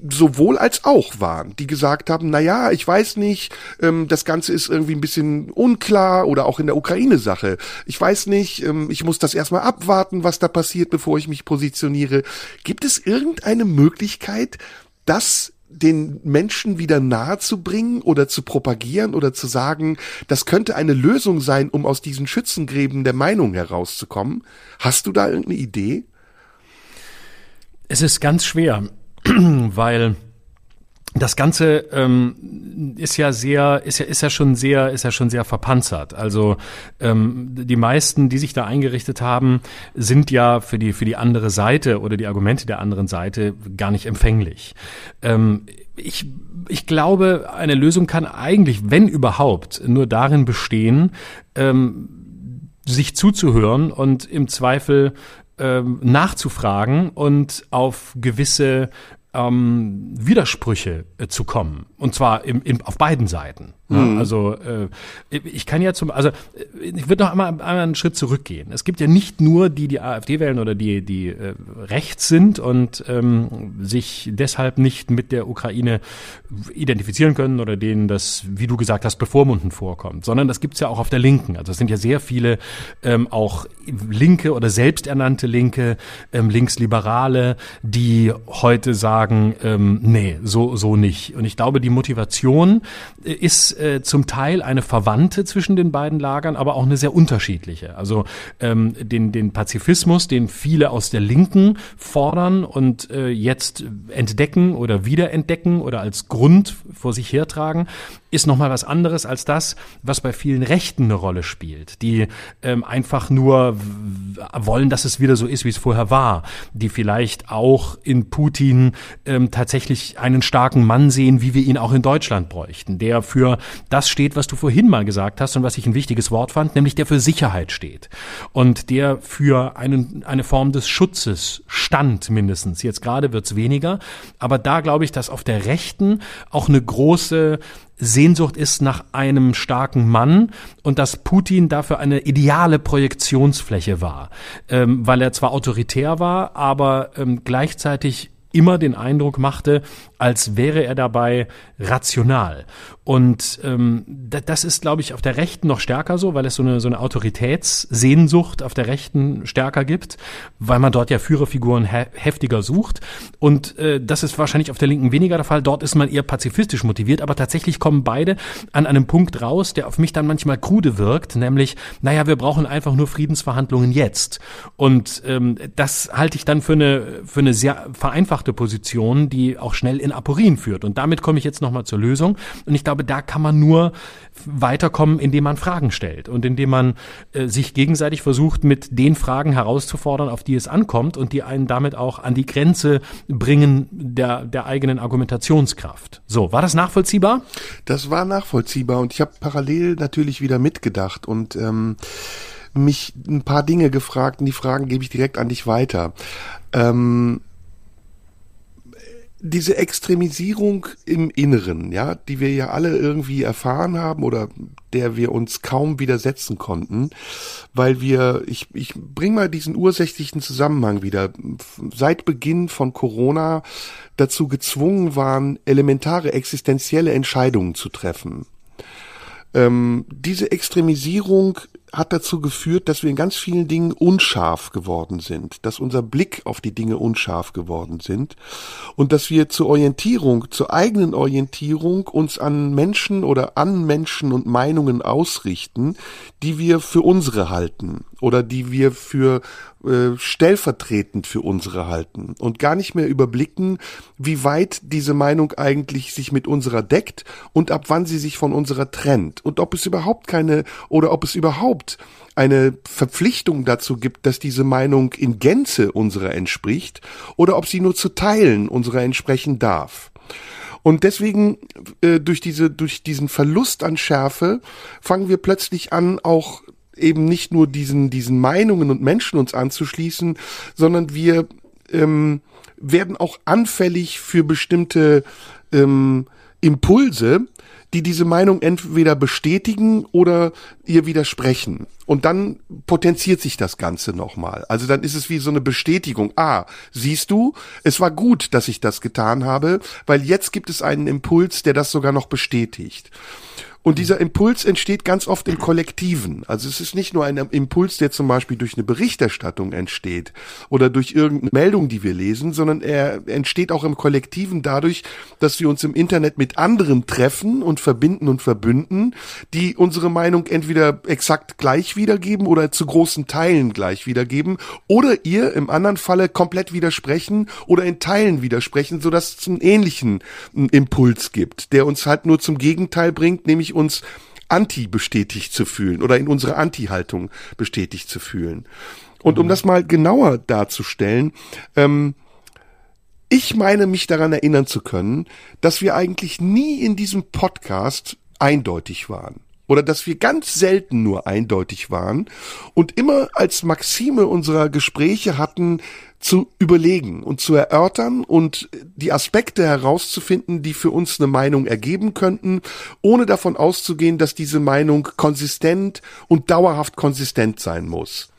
sowohl als auch waren, die gesagt haben, na ja, ich weiß nicht, ähm, das Ganze ist irgendwie ein bisschen unklar oder auch in der Ukraine-Sache. Ich weiß nicht, ähm, ich muss das erstmal abwarten, was da passiert, bevor ich mich positioniere. Gibt es irgendeine Möglichkeit, das den Menschen wieder nahe zu bringen oder zu propagieren oder zu sagen, das könnte eine Lösung sein, um aus diesen Schützengräben der Meinung herauszukommen? Hast du da irgendeine Idee? Es ist ganz schwer. weil das Ganze ähm, ist ja sehr, ist ja, ist ja schon sehr, ist ja schon sehr verpanzert. Also ähm, die meisten, die sich da eingerichtet haben, sind ja für die für die andere Seite oder die Argumente der anderen Seite gar nicht empfänglich. Ähm, ich ich glaube, eine Lösung kann eigentlich, wenn überhaupt, nur darin bestehen, ähm, sich zuzuhören und im Zweifel ähm, nachzufragen und auf gewisse ähm, Widersprüche äh, zu kommen. Und zwar im, im, auf beiden Seiten. Mhm. Also äh, ich kann ja zum, also äh, ich würde noch einmal, einmal einen Schritt zurückgehen. Es gibt ja nicht nur die, die AfD wählen oder die, die äh, rechts sind und ähm, sich deshalb nicht mit der Ukraine identifizieren können oder denen das, wie du gesagt hast, bevormunden vorkommt, sondern das gibt's ja auch auf der Linken. Also es sind ja sehr viele ähm, auch Linke oder selbsternannte Linke, ähm, Linksliberale, die heute sagen, ähm, nee, so, so nicht. Und ich glaube, die Motivation äh, ist äh, zum Teil eine Verwandte zwischen den beiden Lagern, aber auch eine sehr unterschiedliche. Also ähm, den, den Pazifismus, den viele aus der Linken fordern und äh, jetzt entdecken oder wiederentdecken oder als Grund vor sich hertragen, ist nochmal was anderes als das, was bei vielen Rechten eine Rolle spielt, die ähm, einfach nur wollen, dass es wieder so ist, wie es vorher war, die vielleicht auch in Putin ähm, tatsächlich einen starken Mann sehen, wie wir ihn auch in Deutschland bräuchten, der für das steht, was du vorhin mal gesagt hast und was ich ein wichtiges Wort fand, nämlich der für Sicherheit steht und der für einen, eine Form des Schutzes stand mindestens. Jetzt gerade wird's weniger, aber da glaube ich, dass auf der Rechten auch eine große Sehnsucht ist nach einem starken Mann und dass Putin dafür eine ideale Projektionsfläche war, ähm, weil er zwar autoritär war, aber ähm, gleichzeitig immer den Eindruck machte, als wäre er dabei rational. Und ähm, das ist, glaube ich, auf der Rechten noch stärker so, weil es so eine, so eine Autoritätssehnsucht auf der Rechten stärker gibt, weil man dort ja Führerfiguren he heftiger sucht. Und äh, das ist wahrscheinlich auf der Linken weniger der Fall. Dort ist man eher pazifistisch motiviert, aber tatsächlich kommen beide an einem Punkt raus, der auf mich dann manchmal krude wirkt, nämlich, naja, wir brauchen einfach nur Friedensverhandlungen jetzt. Und ähm, das halte ich dann für eine, für eine sehr vereinfachte Position, die auch schnell in Aporien führt. Und damit komme ich jetzt nochmal zur Lösung. Und ich glaube, da kann man nur weiterkommen, indem man Fragen stellt und indem man äh, sich gegenseitig versucht, mit den Fragen herauszufordern, auf die es ankommt und die einen damit auch an die Grenze bringen der, der eigenen Argumentationskraft. So, war das nachvollziehbar? Das war nachvollziehbar und ich habe parallel natürlich wieder mitgedacht und ähm, mich ein paar Dinge gefragt und die Fragen gebe ich direkt an dich weiter. Ähm, diese Extremisierung im Inneren, ja, die wir ja alle irgendwie erfahren haben oder der wir uns kaum widersetzen konnten, weil wir, ich, ich bring mal diesen ursächlichen Zusammenhang wieder, seit Beginn von Corona dazu gezwungen waren, elementare existenzielle Entscheidungen zu treffen. Ähm, diese Extremisierung hat dazu geführt, dass wir in ganz vielen Dingen unscharf geworden sind, dass unser Blick auf die Dinge unscharf geworden sind und dass wir zur Orientierung, zur eigenen Orientierung uns an Menschen oder an Menschen und Meinungen ausrichten, die wir für unsere halten oder die wir für äh, stellvertretend für unsere halten und gar nicht mehr überblicken, wie weit diese Meinung eigentlich sich mit unserer deckt und ab wann sie sich von unserer trennt und ob es überhaupt keine oder ob es überhaupt eine Verpflichtung dazu gibt, dass diese Meinung in Gänze unserer entspricht oder ob sie nur zu Teilen unserer entsprechen darf. Und deswegen äh, durch diese durch diesen Verlust an Schärfe fangen wir plötzlich an, auch eben nicht nur diesen, diesen Meinungen und Menschen uns anzuschließen, sondern wir ähm, werden auch anfällig für bestimmte ähm, Impulse, die diese Meinung entweder bestätigen oder ihr widersprechen. Und dann potenziert sich das Ganze nochmal. Also dann ist es wie so eine Bestätigung. Ah, siehst du, es war gut, dass ich das getan habe, weil jetzt gibt es einen Impuls, der das sogar noch bestätigt. Und dieser Impuls entsteht ganz oft im Kollektiven. Also es ist nicht nur ein Impuls, der zum Beispiel durch eine Berichterstattung entsteht oder durch irgendeine Meldung, die wir lesen, sondern er entsteht auch im Kollektiven dadurch, dass wir uns im Internet mit anderen treffen und verbinden und verbünden, die unsere Meinung entweder exakt gleich wiedergeben oder zu großen Teilen gleich wiedergeben oder ihr im anderen Falle komplett widersprechen oder in Teilen widersprechen, sodass es einen ähnlichen Impuls gibt, der uns halt nur zum Gegenteil bringt, nämlich uns anti bestätigt zu fühlen oder in unserer Anti-Haltung bestätigt zu fühlen. Und um mhm. das mal genauer darzustellen, ähm, ich meine mich daran erinnern zu können, dass wir eigentlich nie in diesem Podcast eindeutig waren oder dass wir ganz selten nur eindeutig waren und immer als Maxime unserer Gespräche hatten, zu überlegen und zu erörtern und die Aspekte herauszufinden, die für uns eine Meinung ergeben könnten, ohne davon auszugehen, dass diese Meinung konsistent und dauerhaft konsistent sein muss.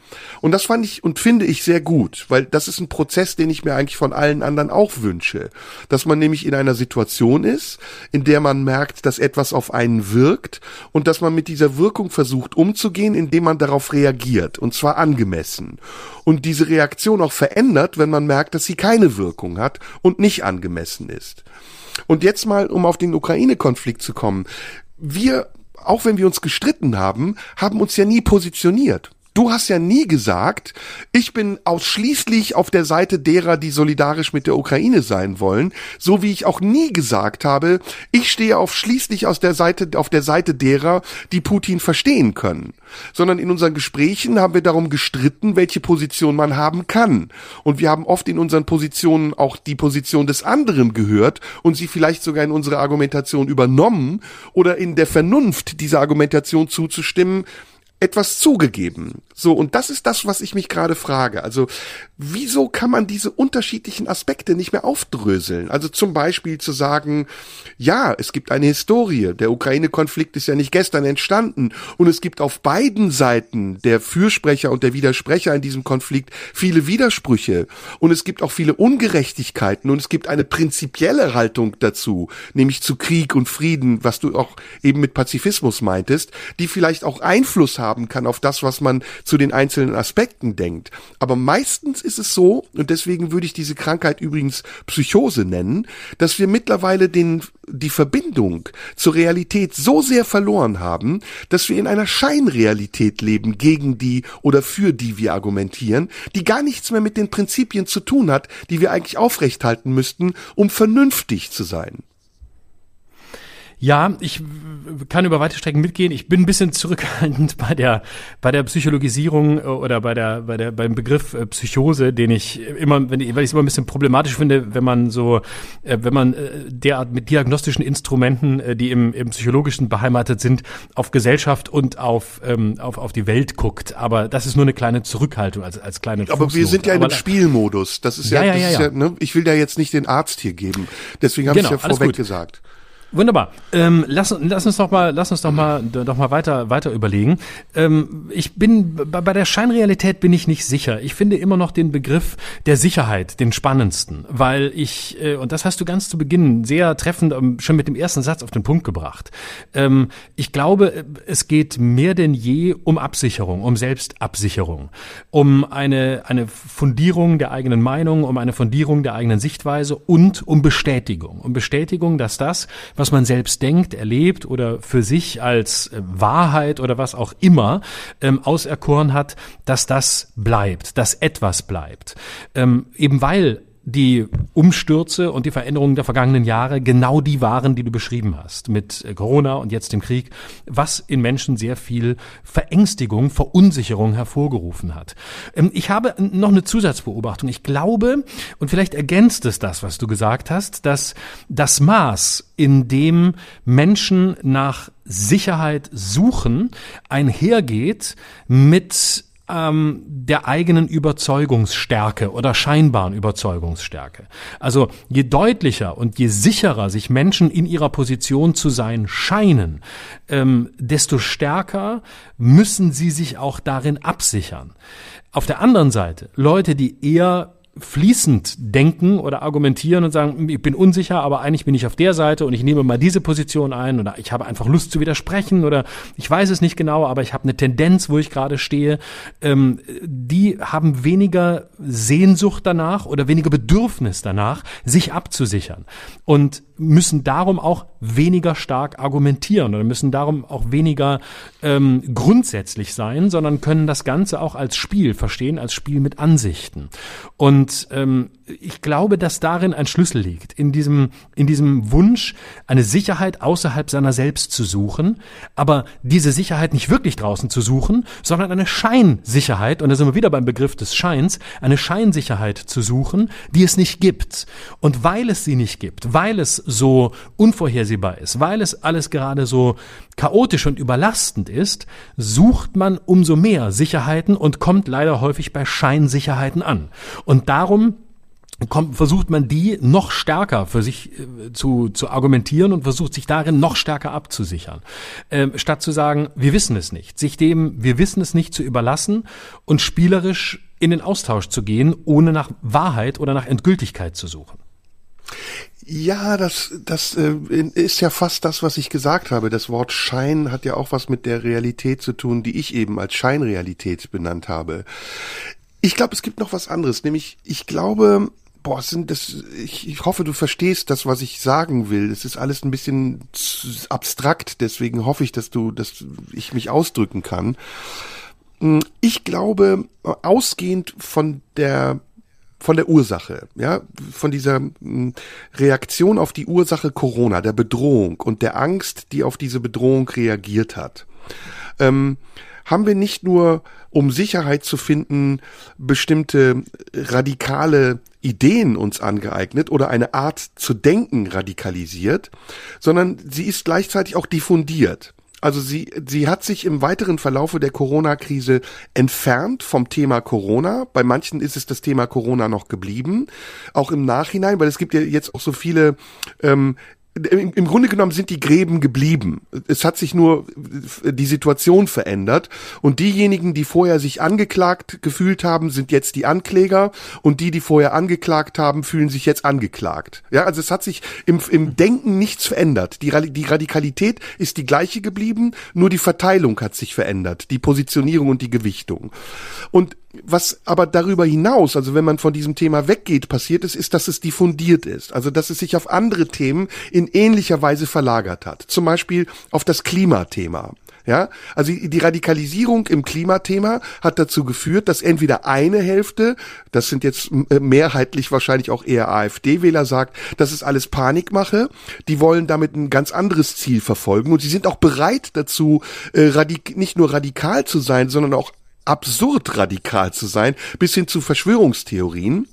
Und das fand ich und finde ich sehr gut, weil das ist ein Prozess, den ich mir eigentlich von allen anderen auch wünsche. Dass man nämlich in einer Situation ist, in der man merkt, dass etwas auf einen wirkt und dass man mit dieser Wirkung versucht umzugehen, indem man darauf reagiert und zwar angemessen. Und diese Reaktion auch verändert, wenn man merkt, dass sie keine Wirkung hat und nicht angemessen ist. Und jetzt mal, um auf den Ukraine-Konflikt zu kommen. Wir auch wenn wir uns gestritten haben, haben uns ja nie positioniert. Du hast ja nie gesagt, ich bin ausschließlich auf der Seite derer, die solidarisch mit der Ukraine sein wollen, so wie ich auch nie gesagt habe, ich stehe auf schließlich aus der Seite, auf der Seite derer, die Putin verstehen können. Sondern in unseren Gesprächen haben wir darum gestritten, welche Position man haben kann. Und wir haben oft in unseren Positionen auch die Position des anderen gehört und sie vielleicht sogar in unsere Argumentation übernommen oder in der Vernunft dieser Argumentation zuzustimmen, etwas zugegeben. So, und das ist das, was ich mich gerade frage. Also, wieso kann man diese unterschiedlichen Aspekte nicht mehr aufdröseln? Also zum Beispiel zu sagen, ja, es gibt eine Historie. Der Ukraine-Konflikt ist ja nicht gestern entstanden. Und es gibt auf beiden Seiten der Fürsprecher und der Widersprecher in diesem Konflikt viele Widersprüche. Und es gibt auch viele Ungerechtigkeiten. Und es gibt eine prinzipielle Haltung dazu, nämlich zu Krieg und Frieden, was du auch eben mit Pazifismus meintest, die vielleicht auch Einfluss haben kann auf das, was man zu den einzelnen Aspekten denkt. Aber meistens ist es so, und deswegen würde ich diese Krankheit übrigens Psychose nennen, dass wir mittlerweile den, die Verbindung zur Realität so sehr verloren haben, dass wir in einer Scheinrealität leben, gegen die oder für die wir argumentieren, die gar nichts mehr mit den Prinzipien zu tun hat, die wir eigentlich aufrechthalten müssten, um vernünftig zu sein. Ja, ich kann über weite Strecken mitgehen. Ich bin ein bisschen zurückhaltend bei der bei der Psychologisierung äh, oder bei der bei der beim Begriff äh, Psychose, den ich immer, wenn ich, weil ich es immer ein bisschen problematisch finde, wenn man so, äh, wenn man derart mit diagnostischen Instrumenten, die im, im psychologischen beheimatet sind, auf Gesellschaft und auf ähm, auf auf die Welt guckt. Aber das ist nur eine kleine Zurückhaltung als als kleine. Aber Fußnote. wir sind ja in einem Spielmodus. Das ist ja, ja, ja, ja, ja. ja ne? ich will da jetzt nicht den Arzt hier geben. Deswegen habe genau, ich ja vorweg gesagt. Wunderbar. Ähm, lass, lass uns doch mal, lass uns doch mal, doch mal weiter, weiter überlegen. Ähm, ich bin bei, der Scheinrealität bin ich nicht sicher. Ich finde immer noch den Begriff der Sicherheit den spannendsten, weil ich äh, und das hast du ganz zu Beginn sehr treffend ähm, schon mit dem ersten Satz auf den Punkt gebracht. Ähm, ich glaube, es geht mehr denn je um Absicherung, um Selbstabsicherung, um eine eine Fundierung der eigenen Meinung, um eine Fundierung der eigenen Sichtweise und um Bestätigung, um Bestätigung, dass das, was man selbst denkt, erlebt oder für sich als äh, Wahrheit oder was auch immer ähm, auserkoren hat, dass das bleibt, dass etwas bleibt. Ähm, eben weil die Umstürze und die Veränderungen der vergangenen Jahre genau die waren, die du beschrieben hast, mit äh, Corona und jetzt dem Krieg, was in Menschen sehr viel Verängstigung, Verunsicherung hervorgerufen hat. Ähm, ich habe noch eine Zusatzbeobachtung. Ich glaube, und vielleicht ergänzt es das, was du gesagt hast, dass das Maß, in dem Menschen nach Sicherheit suchen, einhergeht mit ähm, der eigenen Überzeugungsstärke oder scheinbaren Überzeugungsstärke. Also je deutlicher und je sicherer sich Menschen in ihrer Position zu sein scheinen, ähm, desto stärker müssen sie sich auch darin absichern. Auf der anderen Seite, Leute, die eher fließend denken oder argumentieren und sagen, ich bin unsicher, aber eigentlich bin ich auf der Seite und ich nehme mal diese Position ein oder ich habe einfach Lust zu widersprechen oder ich weiß es nicht genau, aber ich habe eine Tendenz, wo ich gerade stehe, ähm, die haben weniger Sehnsucht danach oder weniger Bedürfnis danach, sich abzusichern. Und müssen darum auch weniger stark argumentieren oder müssen darum auch weniger ähm, grundsätzlich sein, sondern können das Ganze auch als Spiel verstehen, als Spiel mit Ansichten. Und ähm, ich glaube, dass darin ein Schlüssel liegt, in diesem, in diesem Wunsch, eine Sicherheit außerhalb seiner selbst zu suchen, aber diese Sicherheit nicht wirklich draußen zu suchen, sondern eine Scheinsicherheit, und da sind wir wieder beim Begriff des Scheins, eine Scheinsicherheit zu suchen, die es nicht gibt. Und weil es sie nicht gibt, weil es so unvorhersehbar ist, weil es alles gerade so chaotisch und überlastend ist, sucht man umso mehr Sicherheiten und kommt leider häufig bei Scheinsicherheiten an. Und darum kommt, versucht man die noch stärker für sich äh, zu, zu argumentieren und versucht sich darin noch stärker abzusichern. Ähm, statt zu sagen, wir wissen es nicht, sich dem, wir wissen es nicht zu überlassen und spielerisch in den Austausch zu gehen, ohne nach Wahrheit oder nach Endgültigkeit zu suchen. Ja, das, das äh, ist ja fast das, was ich gesagt habe. Das Wort Schein hat ja auch was mit der Realität zu tun, die ich eben als Scheinrealität benannt habe. Ich glaube, es gibt noch was anderes, nämlich ich glaube, boah, sind das, ich, ich hoffe, du verstehst das, was ich sagen will. Es ist alles ein bisschen abstrakt, deswegen hoffe ich, dass du, dass ich mich ausdrücken kann. Hm, ich glaube, ausgehend von der von der Ursache, ja, von dieser hm, Reaktion auf die Ursache Corona, der Bedrohung und der Angst, die auf diese Bedrohung reagiert hat, ähm, haben wir nicht nur, um Sicherheit zu finden, bestimmte radikale Ideen uns angeeignet oder eine Art zu denken radikalisiert, sondern sie ist gleichzeitig auch diffundiert. Also sie, sie hat sich im weiteren Verlaufe der Corona-Krise entfernt vom Thema Corona. Bei manchen ist es das Thema Corona noch geblieben, auch im Nachhinein, weil es gibt ja jetzt auch so viele ähm, im Grunde genommen sind die Gräben geblieben. Es hat sich nur die Situation verändert und diejenigen, die vorher sich angeklagt gefühlt haben, sind jetzt die Ankläger und die, die vorher angeklagt haben, fühlen sich jetzt angeklagt. Ja, also es hat sich im, im Denken nichts verändert. Die, die Radikalität ist die gleiche geblieben, nur die Verteilung hat sich verändert, die Positionierung und die Gewichtung. Und was aber darüber hinaus, also wenn man von diesem Thema weggeht, passiert ist, ist, dass es diffundiert ist. Also dass es sich auf andere Themen in ähnlicher Weise verlagert hat. Zum Beispiel auf das Klimathema. Ja, also die Radikalisierung im Klimathema hat dazu geführt, dass entweder eine Hälfte, das sind jetzt äh, mehrheitlich wahrscheinlich auch eher AfD-Wähler, sagt, das ist alles Panikmache. Die wollen damit ein ganz anderes Ziel verfolgen und sie sind auch bereit dazu, äh, nicht nur radikal zu sein, sondern auch absurd radikal zu sein, bis hin zu Verschwörungstheorien.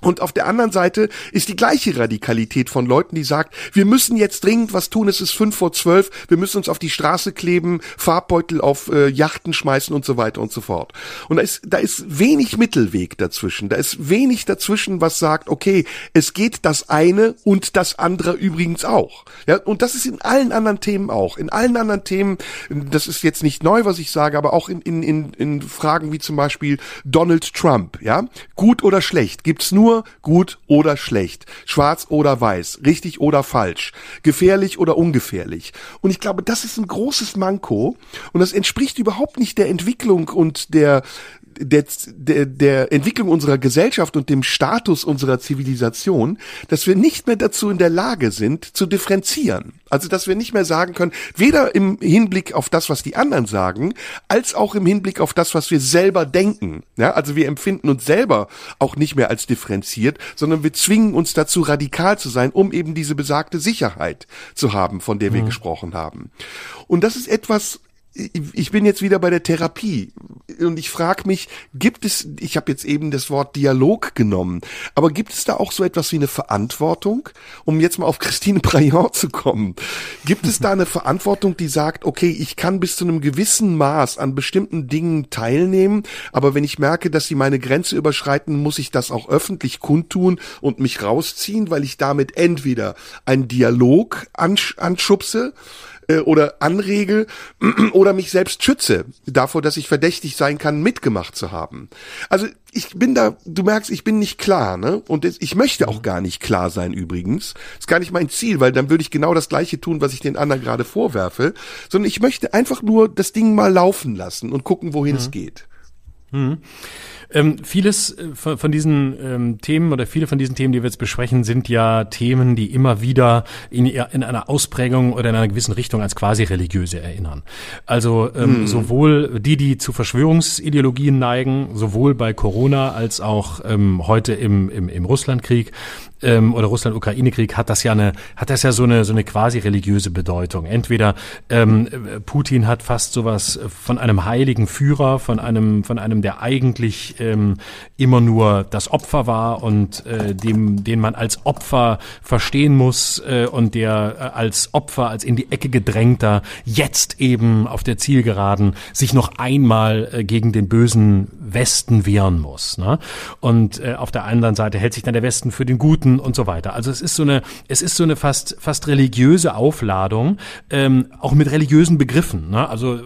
Und auf der anderen Seite ist die gleiche Radikalität von Leuten, die sagt, wir müssen jetzt dringend was tun, es ist fünf vor zwölf, wir müssen uns auf die Straße kleben, Farbbeutel auf äh, Yachten schmeißen und so weiter und so fort. Und da ist, da ist wenig Mittelweg dazwischen. Da ist wenig dazwischen, was sagt, okay, es geht das eine und das andere übrigens auch. Ja, und das ist in allen anderen Themen auch. In allen anderen Themen, das ist jetzt nicht neu, was ich sage, aber auch in, in, in, in Fragen wie zum Beispiel Donald Trump, ja, gut oder schlecht, gibt's nur nur gut oder schlecht, schwarz oder weiß, richtig oder falsch, gefährlich oder ungefährlich. Und ich glaube, das ist ein großes Manko und das entspricht überhaupt nicht der Entwicklung und der der, der, der Entwicklung unserer Gesellschaft und dem Status unserer Zivilisation, dass wir nicht mehr dazu in der Lage sind, zu differenzieren. Also, dass wir nicht mehr sagen können, weder im Hinblick auf das, was die anderen sagen, als auch im Hinblick auf das, was wir selber denken. Ja, also wir empfinden uns selber auch nicht mehr als differenziert, sondern wir zwingen uns dazu, radikal zu sein, um eben diese besagte Sicherheit zu haben, von der wir mhm. gesprochen haben. Und das ist etwas, ich bin jetzt wieder bei der Therapie und ich frage mich, gibt es, ich habe jetzt eben das Wort Dialog genommen, aber gibt es da auch so etwas wie eine Verantwortung, um jetzt mal auf Christine Braillon zu kommen? Gibt es da eine Verantwortung, die sagt, okay, ich kann bis zu einem gewissen Maß an bestimmten Dingen teilnehmen, aber wenn ich merke, dass sie meine Grenze überschreiten, muss ich das auch öffentlich kundtun und mich rausziehen, weil ich damit entweder einen Dialog ansch anschubse, äh, oder anrege oder mich selbst schütze davor, dass ich verdächtig sein kann, mitgemacht zu haben. Also ich bin da, du merkst, ich bin nicht klar, ne? Und ich möchte auch gar nicht klar sein übrigens. ist gar nicht mein Ziel, weil dann würde ich genau das gleiche tun, was ich den anderen gerade vorwerfe, sondern ich möchte einfach nur das Ding mal laufen lassen und gucken, wohin mhm. es geht. Mhm. Ähm, vieles äh, von, von diesen ähm, Themen oder viele von diesen Themen, die wir jetzt besprechen, sind ja Themen, die immer wieder in, in einer Ausprägung oder in einer gewissen Richtung als quasi religiöse erinnern. Also ähm, hm. sowohl die, die zu Verschwörungsideologien neigen, sowohl bei Corona als auch ähm, heute im, im, im Russlandkrieg, ähm, oder Russland-Ukraine-Krieg hat das ja eine, hat das ja so eine, so eine quasi religiöse Bedeutung. Entweder ähm, Putin hat fast sowas von einem heiligen Führer, von einem, von einem, der eigentlich ähm, immer nur das Opfer war und äh, dem, den man als Opfer verstehen muss äh, und der äh, als Opfer, als in die Ecke gedrängter jetzt eben auf der Zielgeraden sich noch einmal äh, gegen den bösen Westen wehren muss. Ne? Und äh, auf der anderen Seite hält sich dann der Westen für den Guten und so weiter. Also es ist so eine, es ist so eine fast fast religiöse Aufladung, ähm, auch mit religiösen Begriffen. Ne? Also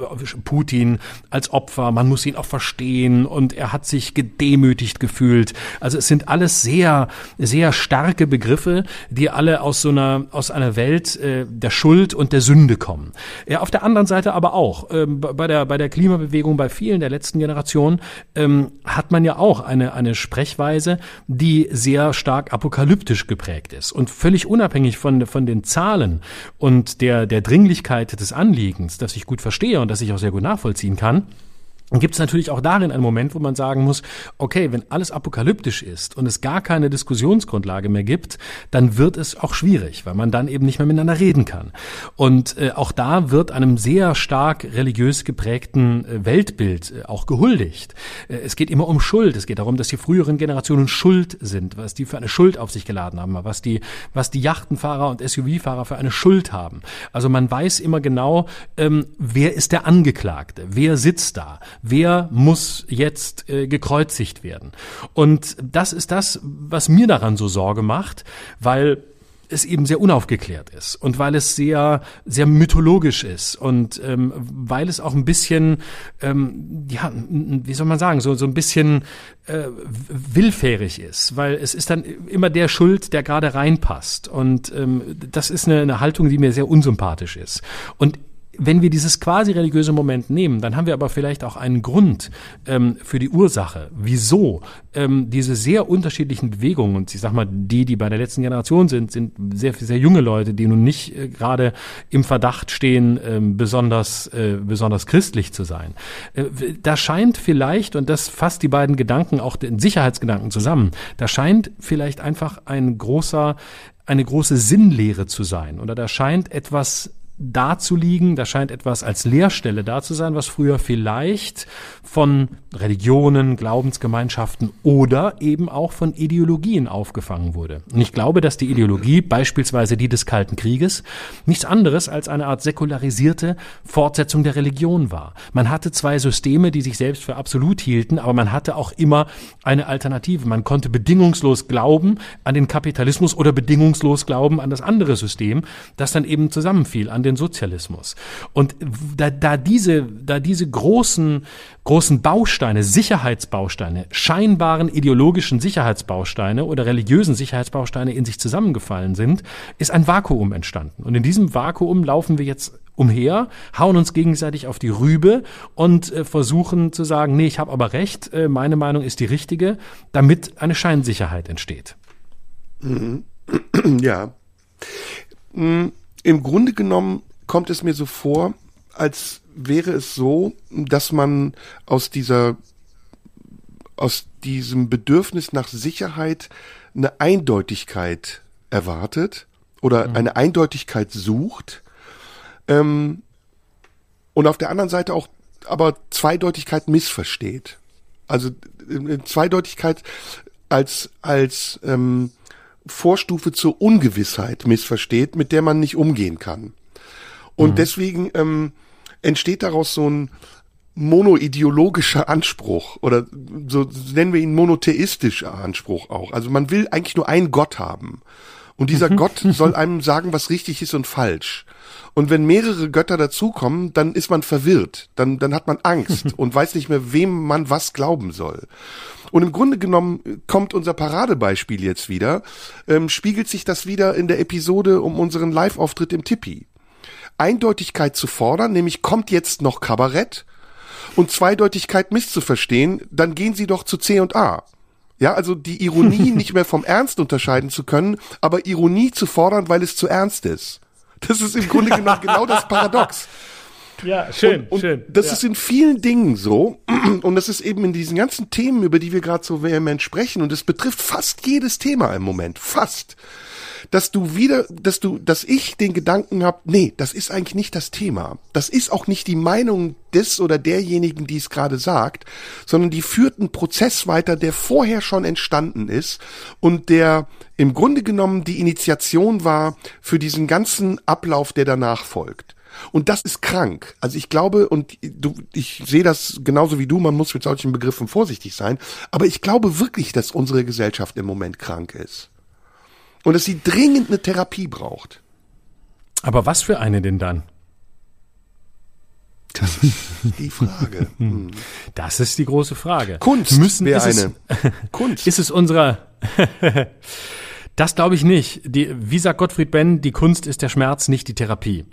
Putin als Opfer, man muss ihn auch verstehen und er hat sich gedemütigt gefühlt. Also es sind alles sehr sehr starke Begriffe, die alle aus so einer aus einer Welt äh, der Schuld und der Sünde kommen. Ja, auf der anderen Seite aber auch ähm, bei der bei der Klimabewegung bei vielen der letzten Generationen ähm, hat man ja auch eine eine Sprechweise, die sehr stark apokalyptisch geprägt ist und völlig unabhängig von, von den Zahlen und der, der Dringlichkeit des Anliegens, das ich gut verstehe und das ich auch sehr gut nachvollziehen kann, gibt es natürlich auch darin einen Moment, wo man sagen muss, okay, wenn alles apokalyptisch ist und es gar keine Diskussionsgrundlage mehr gibt, dann wird es auch schwierig, weil man dann eben nicht mehr miteinander reden kann. Und äh, auch da wird einem sehr stark religiös geprägten äh, Weltbild äh, auch gehuldigt. Äh, es geht immer um Schuld. Es geht darum, dass die früheren Generationen Schuld sind, was die für eine Schuld auf sich geladen haben, was die, was die Yachtenfahrer und SUV-Fahrer für eine Schuld haben. Also man weiß immer genau, ähm, wer ist der Angeklagte, wer sitzt da wer muss jetzt äh, gekreuzigt werden. Und das ist das, was mir daran so Sorge macht, weil es eben sehr unaufgeklärt ist und weil es sehr sehr mythologisch ist und ähm, weil es auch ein bisschen ähm, ja wie soll man sagen so so ein bisschen äh, willfährig ist weil es ist dann immer der Schuld der gerade reinpasst und ähm, das ist eine, eine Haltung die mir sehr unsympathisch ist und wenn wir dieses quasi religiöse Moment nehmen, dann haben wir aber vielleicht auch einen Grund ähm, für die Ursache, wieso? Ähm, diese sehr unterschiedlichen Bewegungen, und ich sag mal, die, die bei der letzten Generation sind, sind sehr, sehr junge Leute, die nun nicht äh, gerade im Verdacht stehen, ähm, besonders, äh, besonders christlich zu sein. Äh, da scheint vielleicht, und das fasst die beiden Gedanken, auch den Sicherheitsgedanken zusammen, da scheint vielleicht einfach ein großer, eine große Sinnlehre zu sein, oder da scheint etwas da zu liegen, da scheint etwas als Leerstelle da zu sein, was früher vielleicht von Religionen, Glaubensgemeinschaften oder eben auch von Ideologien aufgefangen wurde. Und ich glaube, dass die Ideologie, beispielsweise die des Kalten Krieges, nichts anderes als eine Art säkularisierte Fortsetzung der Religion war. Man hatte zwei Systeme, die sich selbst für absolut hielten, aber man hatte auch immer eine Alternative. Man konnte bedingungslos glauben an den Kapitalismus oder bedingungslos glauben an das andere System, das dann eben zusammenfiel, an den Sozialismus. Und da, da diese, da diese großen, großen Bausteine, Sicherheitsbausteine, scheinbaren ideologischen Sicherheitsbausteine oder religiösen Sicherheitsbausteine in sich zusammengefallen sind, ist ein Vakuum entstanden. Und in diesem Vakuum laufen wir jetzt umher, hauen uns gegenseitig auf die Rübe und äh, versuchen zu sagen, nee, ich habe aber recht, äh, meine Meinung ist die richtige, damit eine Scheinsicherheit entsteht. Mhm. Ja. Mhm im Grunde genommen kommt es mir so vor, als wäre es so, dass man aus dieser, aus diesem Bedürfnis nach Sicherheit eine Eindeutigkeit erwartet oder mhm. eine Eindeutigkeit sucht ähm, und auf der anderen Seite auch aber Zweideutigkeit missversteht. Also äh, Zweideutigkeit als als ähm, Vorstufe zur Ungewissheit missversteht, mit der man nicht umgehen kann. Und mhm. deswegen ähm, entsteht daraus so ein monoideologischer Anspruch oder so nennen wir ihn monotheistischer Anspruch auch. Also man will eigentlich nur einen Gott haben. Und dieser mhm. Gott soll einem sagen, was richtig ist und falsch. Und wenn mehrere Götter dazukommen, dann ist man verwirrt. Dann, dann hat man Angst und weiß nicht mehr, wem man was glauben soll. Und im Grunde genommen kommt unser Paradebeispiel jetzt wieder, ähm, spiegelt sich das wieder in der Episode um unseren Live-Auftritt im Tippi. Eindeutigkeit zu fordern, nämlich kommt jetzt noch Kabarett und Zweideutigkeit misszuverstehen, dann gehen Sie doch zu C und A. Ja, also die Ironie nicht mehr vom Ernst unterscheiden zu können, aber Ironie zu fordern, weil es zu ernst ist. Das ist im Grunde genommen genau das Paradox. Ja, schön, und, und schön. Das ja. ist in vielen Dingen so. Und das ist eben in diesen ganzen Themen, über die wir gerade so vehement sprechen. Und es betrifft fast jedes Thema im Moment. Fast. Dass du wieder, dass du, dass ich den Gedanken habe, nee, das ist eigentlich nicht das Thema. Das ist auch nicht die Meinung des oder derjenigen, die es gerade sagt, sondern die führt einen Prozess weiter, der vorher schon entstanden ist und der im Grunde genommen die Initiation war für diesen ganzen Ablauf, der danach folgt. Und das ist krank. Also ich glaube, und du, ich sehe das genauso wie du, man muss mit solchen Begriffen vorsichtig sein, aber ich glaube wirklich, dass unsere Gesellschaft im Moment krank ist. Und dass sie dringend eine Therapie braucht. Aber was für eine denn dann? Das ist die Frage. Hm. Das ist die große Frage. Kunst Müssen, ist eine. Es, Kunst. Ist es unserer Das glaube ich nicht. Die, wie sagt Gottfried Benn, die Kunst ist der Schmerz, nicht die Therapie.